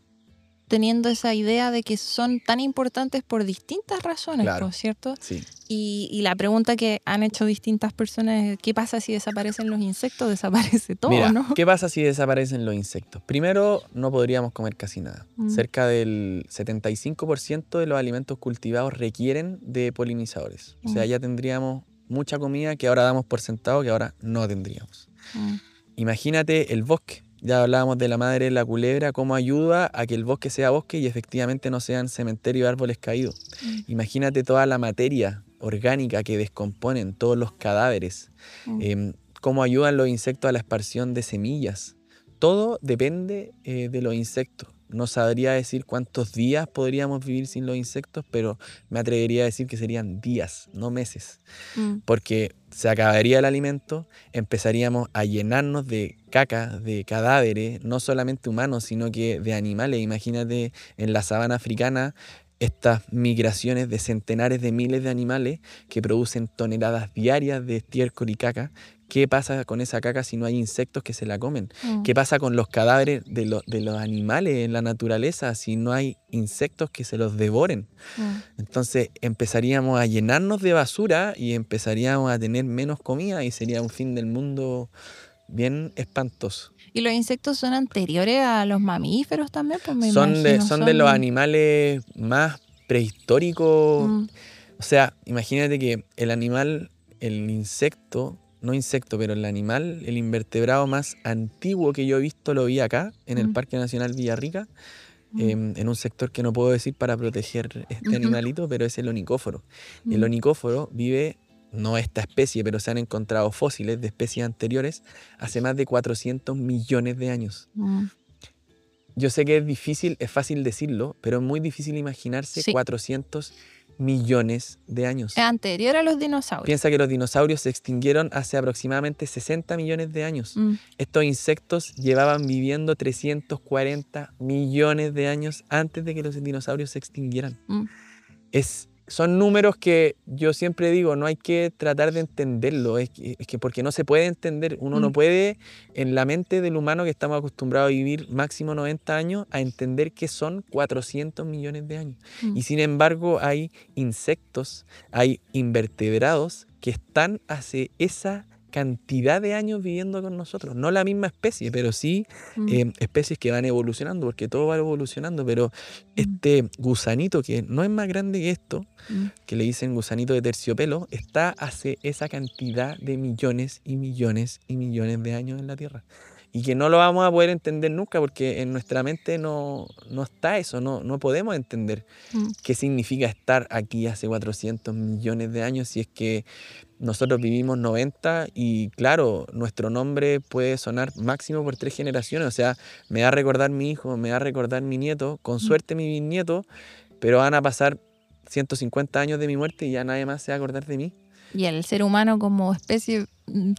teniendo esa idea de que son tan importantes por distintas razones, Claro. ¿no es cierto? Sí. Y, y la pregunta que han hecho distintas personas es, ¿qué pasa si desaparecen los insectos? Desaparece todo, Mira, ¿no? ¿qué pasa si desaparecen los insectos? Primero, no podríamos comer casi nada. Mm. Cerca del 75% de los alimentos cultivados requieren de polinizadores. O sea, Mm. ya tendríamos mucha comida que ahora damos por sentado que ahora no tendríamos. Mm, Imagínate el bosque. Ya hablábamos de la madre de la culebra, cómo ayuda a que el bosque sea bosque y efectivamente no sean cementerio de árboles caídos. mm, Imagínate toda la materia orgánica que descomponen, todos los cadáveres, mm. em, cómo ayudan los insectos a la expansión de semillas. Todo depende eh, de los insectos. No sabría decir cuántos días podríamos vivir sin los insectos, pero me atrevería a decir que serían días, no meses Mm, porque se acabaría el alimento, empezaríamos a llenarnos de caca, de cadáveres, no solamente humanos, sino que de animales. Imagínate en la sabana africana estas migraciones de centenares de miles de animales que producen toneladas diarias de estiércol y caca. ¿Qué pasa con esa caca si no hay insectos que se la comen? mm. ¿Qué pasa con los cadáveres de, lo- de los animales en la naturaleza si no hay insectos que se los devoren? Mm. Entonces empezaríamos a llenarnos de basura y empezaríamos a tener menos comida y sería un fin del mundo bien espantoso. ¿Y los insectos son anteriores a los mamíferos también? Pues me Son de, son de los animales más prehistóricos. Mm, O sea, imagínate que el animal, el insecto, no insecto, pero el animal, el invertebrado más antiguo que yo he visto, lo vi acá, en el Mm. Parque Nacional Villarrica, mm, em, en un sector que no puedo decir para proteger este animalito, pero es el onicóforo. El mm. onicóforo vive, no esta especie, pero se han encontrado fósiles de especies anteriores hace más de 400 millones de años. Yo sé que es difícil, es fácil decirlo, pero es muy difícil imaginarse Sí. 400 millones de años. Anterior a los dinosaurios. Piensa que los dinosaurios se extinguieron hace aproximadamente 60 millones de años. Mm, Estos insectos llevaban viviendo 340 millones de años antes de que los dinosaurios se extinguieran. mm. Es son números que yo siempre digo, no hay que tratar de entenderlo, es que, es que porque no se puede entender, uno no Mm. puede en la mente del humano que estamos acostumbrados a vivir máximo 90 años a entender que son 400 millones de años. Mm. Y sin embargo hay insectos, hay invertebrados que están hace esa cantidad de años viviendo con nosotros. No la misma especie, pero sí Mm. eh, especies que van evolucionando, porque todo va evolucionando, pero este gusanito que no es más grande que esto, Mm. que le dicen gusanito de terciopelo, está hace esa cantidad de millones y millones y millones de años en la Tierra. Y que no lo vamos a poder entender nunca porque en nuestra mente no, no está eso, no, no podemos entender Mm. qué significa estar aquí hace 400 millones de años si es que nosotros vivimos 90 y claro, nuestro nombre puede sonar máximo por tres generaciones, o sea, me va a recordar mi hijo, me va a recordar mi nieto, con suerte mi bisnieto, pero van a pasar 150 años de mi muerte y ya nadie más se va a acordar de mí. Y el ser humano como especie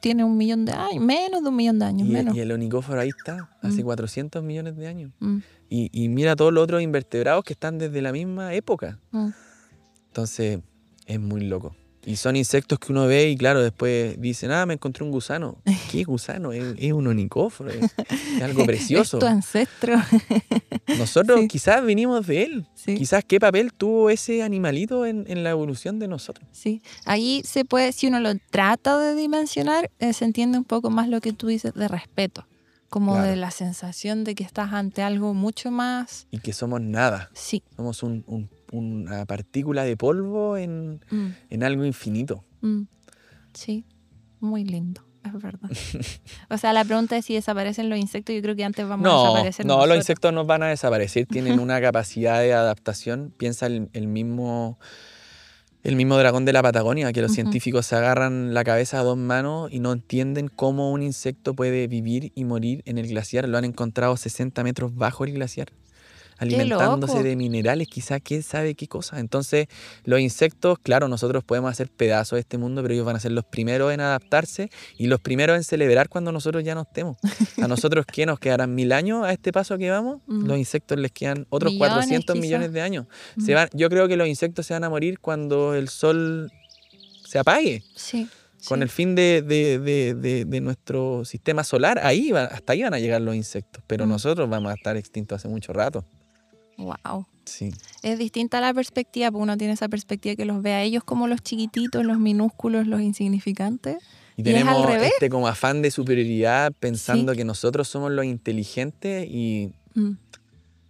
tiene un millón de años, menos de un millón de años, Y, menos. y el onicóforo ahí está, hace Mm. 400 millones de años. Mm, Y, y mira todos los otros invertebrados que están desde la misma época. mm. Entonces, es muy loco. Y son insectos que uno ve y claro, después dicen, ah, me encontré un gusano. ¿Qué gusano? Es, es un onicóforo, es, es algo precioso. Es tu ancestro. Nosotros Sí. quizás vinimos de él. Sí. Quizás qué papel tuvo ese animalito en, en la evolución de nosotros. Sí, ahí se puede, si uno lo trata de dimensionar, eh, se entiende un poco más lo que tú dices de respeto, como Claro. de la sensación de que estás ante algo mucho más, Y que somos nada. sí, Somos un- un- una partícula de polvo en, mm, en algo infinito. mm, sí, muy lindo, es verdad. o sea, la pregunta es si desaparecen los insectos, yo creo que antes vamos a desaparecer no, los nosotros. insectos no van a desaparecer, tienen una capacidad de adaptación. Piensa el, el mismo, el mismo dragón de la Patagonia, que los científicos se agarran la cabeza a dos manos y no entienden cómo un insecto puede vivir y morir en el glaciar. Lo han encontrado 60 metros bajo el glaciar, alimentándose de minerales, quizá quién sabe qué cosa. Entonces, los insectos, claro, nosotros podemos hacer pedazos de este mundo, pero ellos van a ser los primeros en adaptarse y los primeros en celebrar cuando nosotros ya no estemos. A nosotros, ¿qué nos quedarán mil años a este paso que vamos? Los insectos les quedan otros Millones, 400 quizá. millones de años. Se van, yo creo que los insectos se van a morir cuando el sol se apague, Sí. con sí. el fin de, de- de- de- de nuestro sistema solar. Ahí va- hasta ahí van a llegar los insectos, pero Mm. nosotros vamos a estar extintos hace mucho rato. Wow. Sí. Es distinta la perspectiva, porque uno tiene esa perspectiva que los ve a ellos como los chiquititos, los minúsculos, los insignificantes. Y Y es al tenemos revés. este como afán de superioridad pensando que nosotros somos los inteligentes y Mm,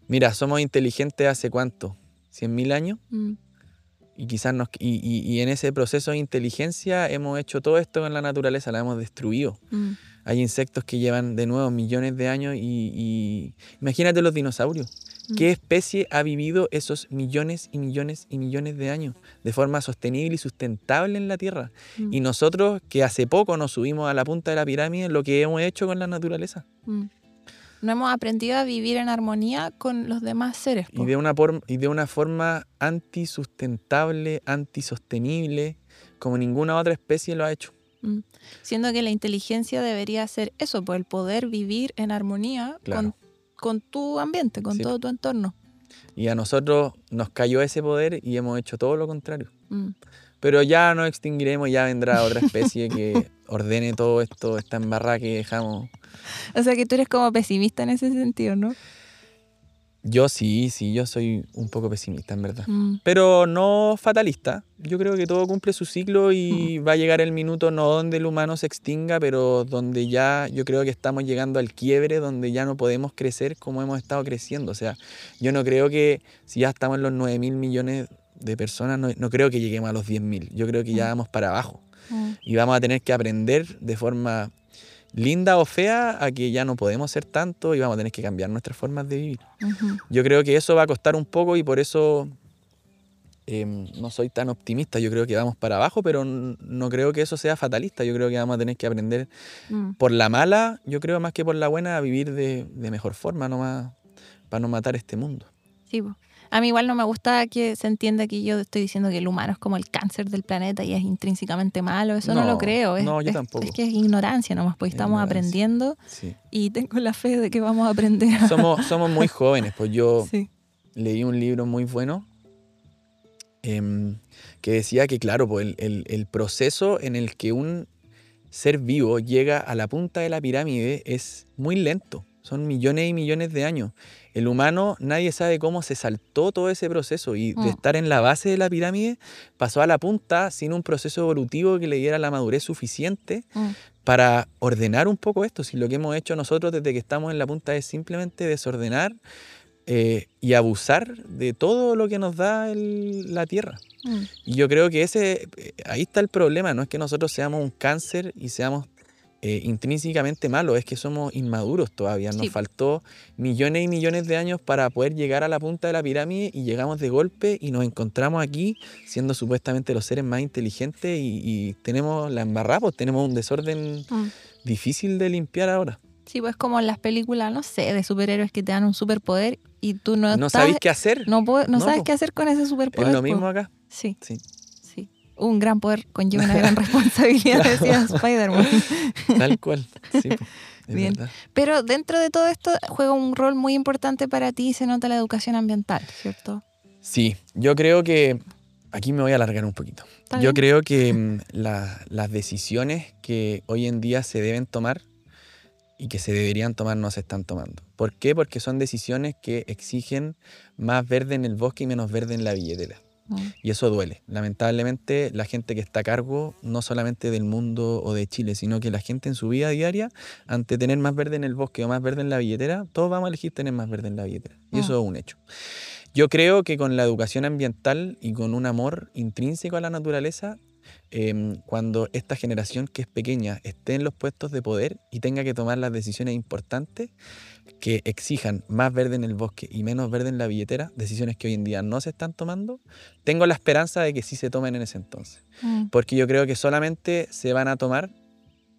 mira, somos inteligentes hace cuánto? ¿100.000 años? mm, Y quizás nos, y, y- y en ese proceso de inteligencia hemos hecho todo esto con la naturaleza, la hemos destruido. mm. Hay insectos que llevan de nuevo millones de años y, y- imagínate los dinosaurios. ¿Qué especie ha vivido esos millones y millones y millones de años de forma sostenible y sustentable en la Tierra? Mm. Y nosotros que hace poco nos subimos a la punta de la pirámide, lo que hemos hecho con la naturaleza. Mm. No hemos aprendido a vivir en armonía con los demás seres. Y de una, por- y de una forma antisustentable, antisostenible, como ninguna otra especie lo ha hecho. Mm. Siendo que la inteligencia debería ser eso, pues el poder vivir en armonía Claro. con, con tu ambiente, con Sí. todo tu entorno. Y a nosotros nos cayó ese poder y hemos hecho todo lo contrario. Mm. Pero ya nos extinguiremos, ya vendrá otra especie que ordene todo esto, esta embarrada que dejamos. O sea que tú eres como pesimista en ese sentido, ¿no? Yo sí, sí, yo soy un poco pesimista, en verdad. Mm. Pero no fatalista. Yo creo que todo cumple su ciclo y va a llegar el minuto no donde el humano se extinga, pero donde ya yo creo que estamos llegando al quiebre, donde ya no podemos crecer como hemos estado creciendo. O sea, yo no creo que si ya estamos en los 9 mil millones de personas, no, no creo que lleguemos a los 10 mil. Yo creo que ya Mm. vamos para abajo. Mm. y vamos a tener que aprender de forma linda o fea a que ya no podemos ser tanto y vamos a tener que cambiar nuestras formas de vivir. Yo creo que eso va a costar un poco y por eso em, no soy tan optimista. Yo creo que vamos para abajo, pero no creo que eso sea fatalista. Yo creo que vamos a tener que aprender Mm. por la mala, yo creo más que por la buena, a vivir de, de mejor forma nomás para no matar este mundo. Sí. A mí igual no me gusta que se entienda que yo estoy diciendo que el humano es como el cáncer del planeta y es intrínsecamente malo. Eso no, No, lo creo. Es, no, yo es- tampoco. Es que es ignorancia nomás, porque estamos Ignorancia. aprendiendo Sí. y tengo la fe de que vamos a aprender. Somos, somos muy jóvenes, pues yo Sí. leí un libro muy bueno em, que decía que, claro, pues, el, el- el proceso en el que un ser vivo llega a la punta de la pirámide es muy lento. Son millones y millones de años. El humano, nadie sabe cómo se saltó todo ese proceso y de Mm. estar en la base de la pirámide pasó a la punta sin un proceso evolutivo que le diera la madurez suficiente Mm. para ordenar un poco esto. Si lo que hemos hecho nosotros desde que estamos en la punta es simplemente desordenar eh, y abusar de todo lo que nos da el- la Tierra. Mm. Y yo creo que ese, eh, ahí está el problema, no es que nosotros seamos un cáncer y seamos eh, intrínsecamente malos, es que somos inmaduros todavía. Nos Sí. faltó millones y millones de años para poder llegar a la punta de la pirámide y llegamos de golpe y nos encontramos aquí siendo supuestamente los seres más inteligentes y, y tenemos la embarrada, pues tenemos un desorden Mm. difícil de limpiar ahora. Sí, pues como en las películas, no sé, de superhéroes que te dan un superpoder y tú no, No, estás- sabéis qué hacer. no, no No, sabes po. qué hacer con ese es superpoder. lo po. mismo acá. Sí. Un gran poder conlleva una gran responsabilidad, decía Spider-Man. tal cual. Sí, Bien. verdad. Pero dentro de todo esto juega un rol muy importante para ti y se nota la educación ambiental, ¿cierto? Sí, yo creo que aquí me voy a alargar un poquito. ¿Está Yo creo que mm, la- las decisiones que hoy en día se deben tomar y que se deberían tomar no se están tomando. ¿Por qué? Porque son decisiones que exigen más verde en el bosque y menos verde en la billetera. Mm. Y eso duele. Lamentablemente, la gente que está a cargo, no solamente del mundo o de Chile, sino que la gente en su vida diaria, ante tener más verde en el bosque o más verde en la billetera, todos vamos a elegir tener más verde en la billetera. Y eso Mm. es un hecho. Yo creo que con la educación ambiental y con un amor intrínseco a la naturaleza, em, cuando esta generación que es pequeña esté en los puestos de poder y tenga que tomar las decisiones importantes que exijan más verde en el bosque y menos verde en la billetera, decisiones que hoy en día no se están tomando, tengo la esperanza de que sí se tomen en ese entonces. Mm. Porque yo creo que solamente se van a tomar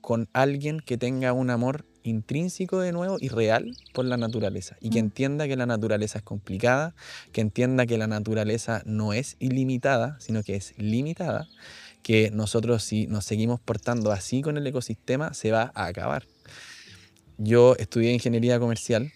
con alguien que tenga un amor intrínseco de nuevo y real por la naturaleza y que Mm. entienda que la naturaleza es complicada, que entienda que la naturaleza no es ilimitada, sino que es limitada, que nosotros si nos seguimos portando así con el ecosistema se va a acabar. Yo estudié ingeniería comercial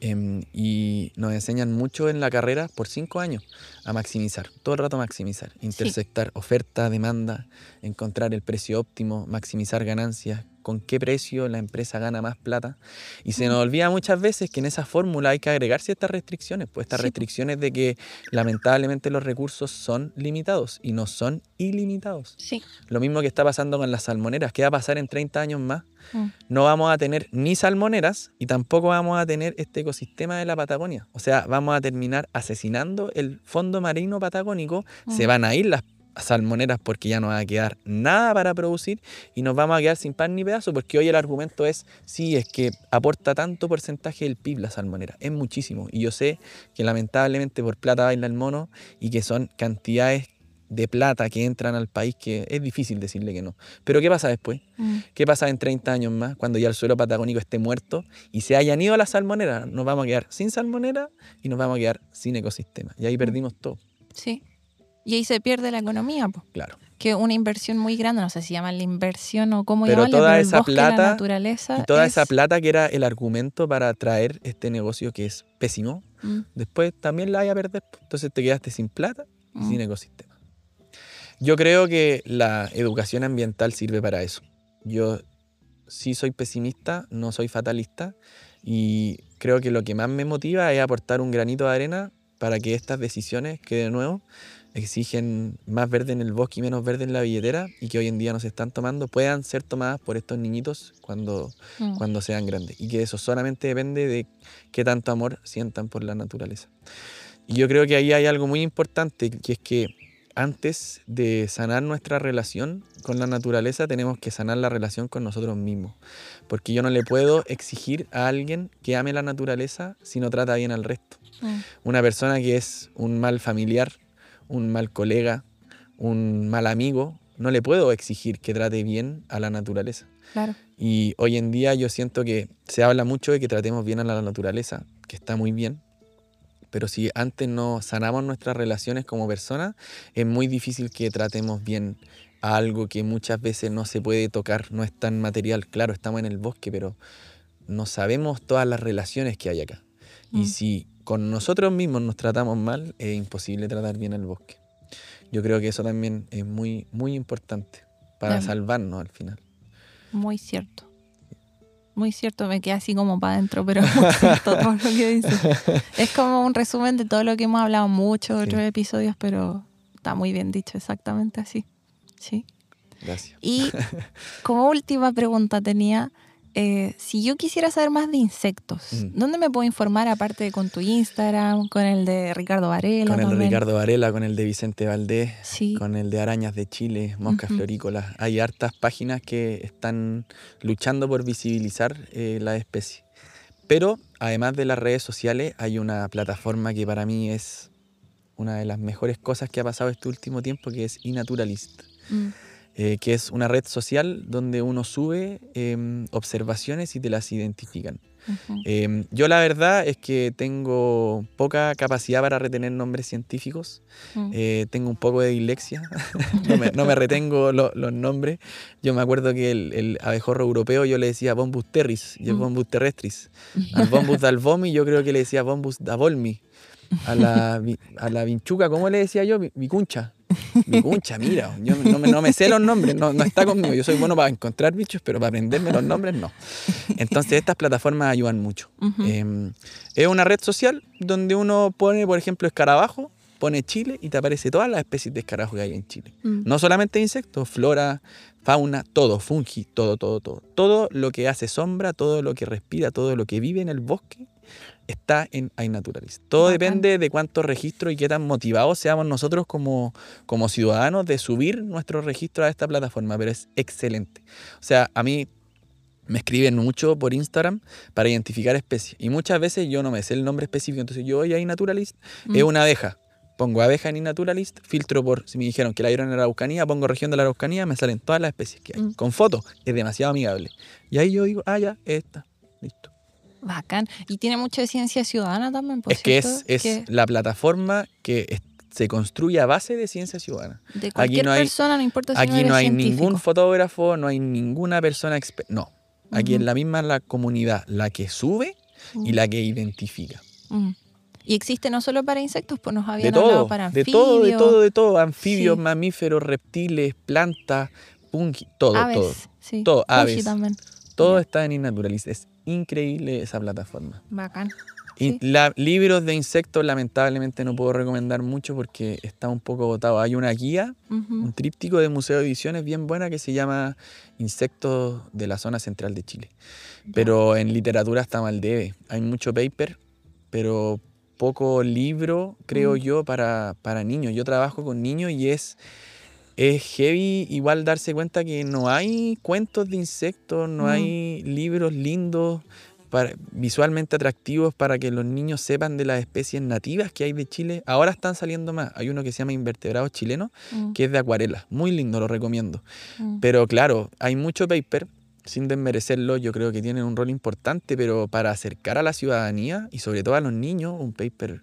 em, y nos enseñan mucho en la carrera por cinco años a maximizar, todo el rato maximizar, intersectar oferta, demanda, encontrar el precio óptimo, maximizar ganancias, con qué precio la empresa gana más plata. Y se nos olvida muchas veces que en esa fórmula hay que agregar ciertas restricciones, pues estas Sí, restricciones de que lamentablemente los recursos son limitados y no son ilimitados. Sí. Lo mismo que está pasando con las salmoneras, ¿qué va a pasar en 30 años más? Mm. no vamos a tener ni salmoneras y tampoco vamos a tener este ecosistema de la Patagonia. O sea, vamos a terminar asesinando el fondo marino patagónico, se Mm. van a ir las salmoneras porque ya no va a quedar nada para producir y nos vamos a quedar sin pan ni pedazo porque hoy el argumento es, sí, es que aporta tanto porcentaje del PIB la salmonera, es muchísimo. Y yo sé que lamentablemente por plata baila el mono y que son cantidades de plata que entran al país que es difícil decirle que no. Pero ¿qué pasa después? Mm. ¿Qué pasa en 30 años más cuando ya el suelo patagónico esté muerto y se hayan ido a la salmonera? Nos vamos a quedar sin salmonera y nos vamos a quedar sin ecosistema. Y ahí perdimos todo, Sí. Y ahí se pierde la economía, pues. claro. que una inversión muy grande, no sé si llaman la inversión o cómo Pero llamarle, toda pero esa bosque, la plata naturaleza Y toda es- esa plata que era el argumento para traer este negocio que es pésimo, Mm, después también la vaya a perder. Entonces te quedaste sin plata y mm. sin ecosistema. Yo creo que la educación ambiental sirve para eso. Yo sí soy pesimista, no soy fatalista y creo que lo que más me motiva es aportar un granito de arena para que estas decisiones que de nuevo exigen más verde en el bosque y menos verde en la billetera y que hoy en día no se están tomando puedan ser tomadas por estos niñitos cuando, Mm. cuando sean grandes y que eso solamente depende de qué tanto amor sientan por la naturaleza. Y yo creo que ahí hay algo muy importante, que es que antes de sanar nuestra relación con la naturaleza, tenemos que sanar la relación con nosotros mismos. Porque yo no le puedo exigir a alguien que ame la naturaleza si no trata bien al resto. Mm. Una persona que es un mal familiar, un mal colega, un mal amigo, no le puedo exigir que trate bien a la naturaleza. Claro. Y hoy en día yo siento que se habla mucho de que tratemos bien a la naturaleza, que está muy bien, pero si antes no sanamos nuestras relaciones como personas, es muy difícil que tratemos bien a algo que muchas veces no se puede tocar, no es tan material. Claro, estamos en el bosque, pero no sabemos todas las relaciones que hay acá. Mm. Y si con nosotros mismos nos tratamos mal, es imposible tratar bien el bosque. Yo creo que eso también es muy, muy importante para salvarnos al final. Muy cierto. Muy cierto, me quedé así como para adentro, pero es muy cierto todo lo que dices. Es como un resumen de todo lo que hemos hablado mucho Sí. otros episodios, pero está muy bien dicho, exactamente así. Sí. Gracias. Y como última pregunta tenía, eh, si yo quisiera saber más de insectos, Mm. ¿dónde me puedo informar aparte de con tu Instagram, con el de Ricardo Varela? Con el de? Ricardo Varela, con el de Vicente Valdés, Sí. con el de Arañas de Chile, Moscas. Florícolas. Hay hartas páginas que están luchando por visibilizar eh, la especie. Pero además de las redes sociales, hay una plataforma que para mí es una de las mejores cosas que ha pasado este último tiempo, que es iNaturalist. Mm, eh, que es una red social donde uno sube em, observaciones y te las identifican. ujú. Em, yo la verdad es que tengo poca capacidad para retener nombres científicos, Mm. eh, tengo un poco de dislexia, no, me, no me retengo lo- los nombres. Yo me acuerdo que el, el abejorro europeo yo le decía Bombus terris y el Mm. Bombus terrestris. Al Bombus dalvomi yo creo que le decía Bombus davolmi. A la, a la vinchuca, ¿cómo le decía yo? Vi- Vicuncha. Vicuncha, mira, yo no me, no me sé los nombres, no, no está conmigo. Yo soy bueno para encontrar bichos, pero para aprenderme los nombres no. Entonces estas plataformas ayudan mucho. Ujú. Eh, es una red social donde uno pone, por ejemplo, escarabajo, pone Chile y te aparece todas las especies de escarabajo que hay en Chile. Mm. No solamente insectos, flora, fauna, todo, fungi, todo, todo, todo. Todo lo que hace sombra, todo lo que respira, todo lo que vive en el bosque está en iNaturalist. Todo Bacán. depende de cuántos registros y qué tan motivados seamos nosotros como, como ciudadanos de subir nuestros registros a esta plataforma, pero es excelente. O sea, a mí me escriben mucho por Instagram para identificar especies y muchas veces yo no me sé el nombre específico, entonces yo voy a iNaturalist, es Mm. una abeja. Pongo abeja en iNaturalist, filtro por, si me dijeron que la vieron en la Araucanía, pongo región de la Araucanía, me salen todas las especies que hay. Mm. Con fotos, es demasiado amigable. Y ahí yo digo, ah, ya, esta, listo. Bacán. Y tiene mucho de ciencia ciudadana también, por es que es, es la plataforma que es- se construye a base de ciencia ciudadana. de cualquier no hay- persona, no importa si no Aquí eres no hay científico. ningún fotógrafo, no hay ninguna persona experta. No. Aquí es Ujú. la misma la comunidad, la que sube y la que identifica. Y existe no solo para insectos, pues nos De habían hablado todo, para de anfibios, todo, de todo, de todo. Anfibios, Sí. mamíferos, reptiles, plantas, fungi, todo, aves, todo. sí. Todo, aves. también. Todo está en Innaturalist. Es increíble esa plataforma. Bacán. Y Sí. la- libros de insectos, lamentablemente, no puedo recomendar mucho porque está un poco agotado. Hay una guía, un tríptico de Museo de Ediciones bien buena que se llama Insectos de la zona central de Chile. Pero en literatura está mal debe. Hay mucho paper, pero poco libro, creo Mm. yo, para, para niños. Yo trabajo con niños y es, es heavy igual darse cuenta que no hay cuentos de insectos, no Mm. hay libros lindos, para, visualmente atractivos para que los niños sepan de las especies nativas que hay de Chile. Ahora están saliendo más. Hay uno que se llama Invertebrados Chilenos, Mm, que es de acuarela. Muy lindo, lo recomiendo. mm. Pero claro, hay mucho paper, sin desmerecerlo, yo creo que tienen un rol importante, pero para acercar a la ciudadanía y sobre todo a los niños, un paper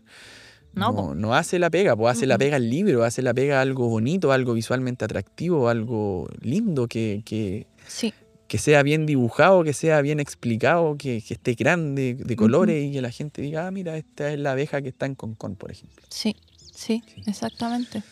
No, no, hace la pega, pues hace la pega el libro, hace la pega algo bonito, algo visualmente atractivo, algo lindo, que, que, Sí. que sea bien dibujado, que sea bien explicado, que, que esté grande, de colores y que la gente diga, ah, mira, esta es la abeja que está en Concón, por ejemplo. Sí, sí, Sí. exactamente.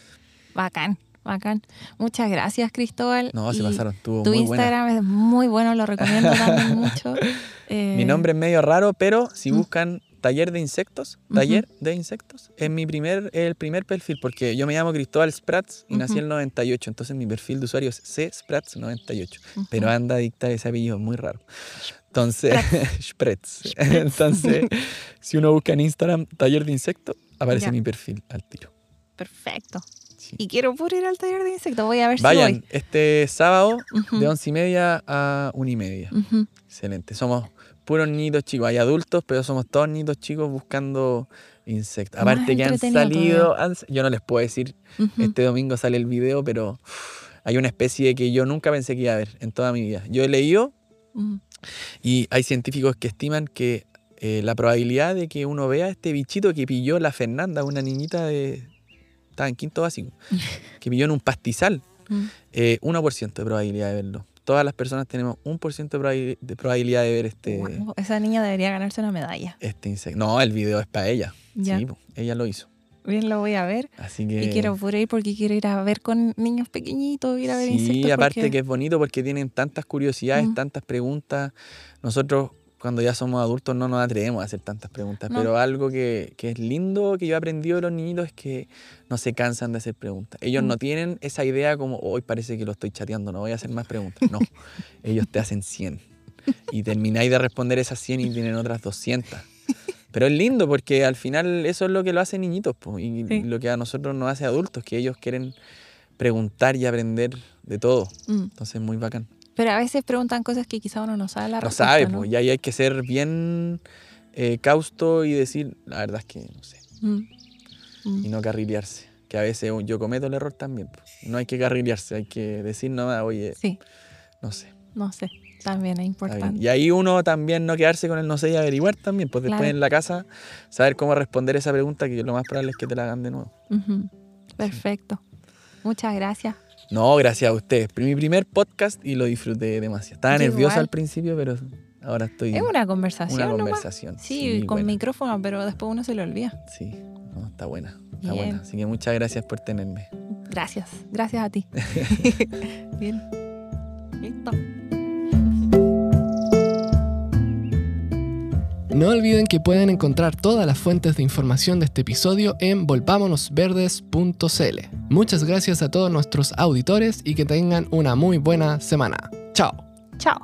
Bacán, bacán. Muchas gracias, Cristóbal. No, se Y pasaron, estuvo Tu muy buena. Instagram es muy bueno, lo recomiendo también mucho. Mi Eh, nombre es medio raro, pero si Mm. buscan taller de insectos, taller de insectos, es mi primer, el primer perfil, porque yo me llamo Cristóbal Sprats y nací en el 98, entonces mi perfil de usuario es C Sprats 98, ujú. pero anda a dictar ese apellido muy raro. Entonces, Spretz. Entonces, si uno busca en Instagram taller de insectos, aparece Ya. mi perfil al tiro. Perfecto. Sí. Y quiero puro ir al taller de insectos. Voy a ver Vayan si este sábado voy. De once y media a una y media. Excelente. Somos puros niños chicos. Hay adultos, pero somos todos niños chicos buscando insectos. Más Aparte que han salido, han- yo no les puedo decir, este domingo sale el video, pero hay una especie que yo nunca pensé que iba a ver en toda mi vida. Yo he leído y hay científicos que estiman que eh, la probabilidad de que uno vea este bichito que pilló la Fernanda, una niñita de... Estaba en quinto básico, que pilló en un pastizal, Mm. eh, 1% de probabilidad de verlo. Todas las personas tenemos 1% de, probabil- de probabilidad de ver este, Wow, esa niña debería ganarse una medalla. este insecto. No, el video es para ella. Ya. Sí, ella lo hizo. Bien, lo voy a ver. Así que... Y quiero por ir porque quiero ir a ver con niños pequeñitos, ir a ver Sí, insectos. aparte porque- que es bonito porque tienen tantas curiosidades, Mm. tantas preguntas. Nosotros cuando ya somos adultos no nos atrevemos a hacer tantas preguntas, No. pero algo que, que es lindo que yo he aprendido de los niñitos es que no se cansan de hacer preguntas. Ellos Mm. no tienen esa idea como, hoy parece que lo estoy chateando, no voy a hacer más preguntas. No, ellos te hacen 100 y termináis de responder esas 100 y tienen otras 200. Pero es lindo porque al final eso es lo que lo hace niñitos po, y Sí. lo que a nosotros nos hace adultos, que ellos quieren preguntar y aprender de todo. Mm. Entonces, muy bacán. Pero a veces preguntan cosas que quizá uno no sabe la No respuesta. sabe, ¿no? pues, y ahí hay que ser bien eh, causto y decir, la verdad es que no sé, Mm. Mm. y no carrilearse. Que a veces yo cometo el error también. pues. No hay que carrilearse, hay que decir nomás, oye, Sí, no sé. no sé. También es importante. Y ahí uno también no quedarse con el no sé y averiguar también, pues después Claro. en la casa saber cómo responder esa pregunta, que lo más probable es que te la hagan de nuevo. Perfecto. Muchas gracias. No, gracias a ustedes. Mi primer podcast y lo disfruté demasiado. Estaba igual. al principio, pero ahora estoy Es una conversación. una nomás. conversación. Sí, con buena. micrófono, pero después uno se le olvida. Sí, no, está buena. Está Bien. buena. Así que muchas gracias por tenerme. Gracias. Gracias a ti. Bien. Listo. No olviden que pueden encontrar todas las fuentes de información de este episodio en volvámonosverdes.cl. Muchas gracias a todos nuestros auditores y que tengan una muy buena semana. Chao. Chao.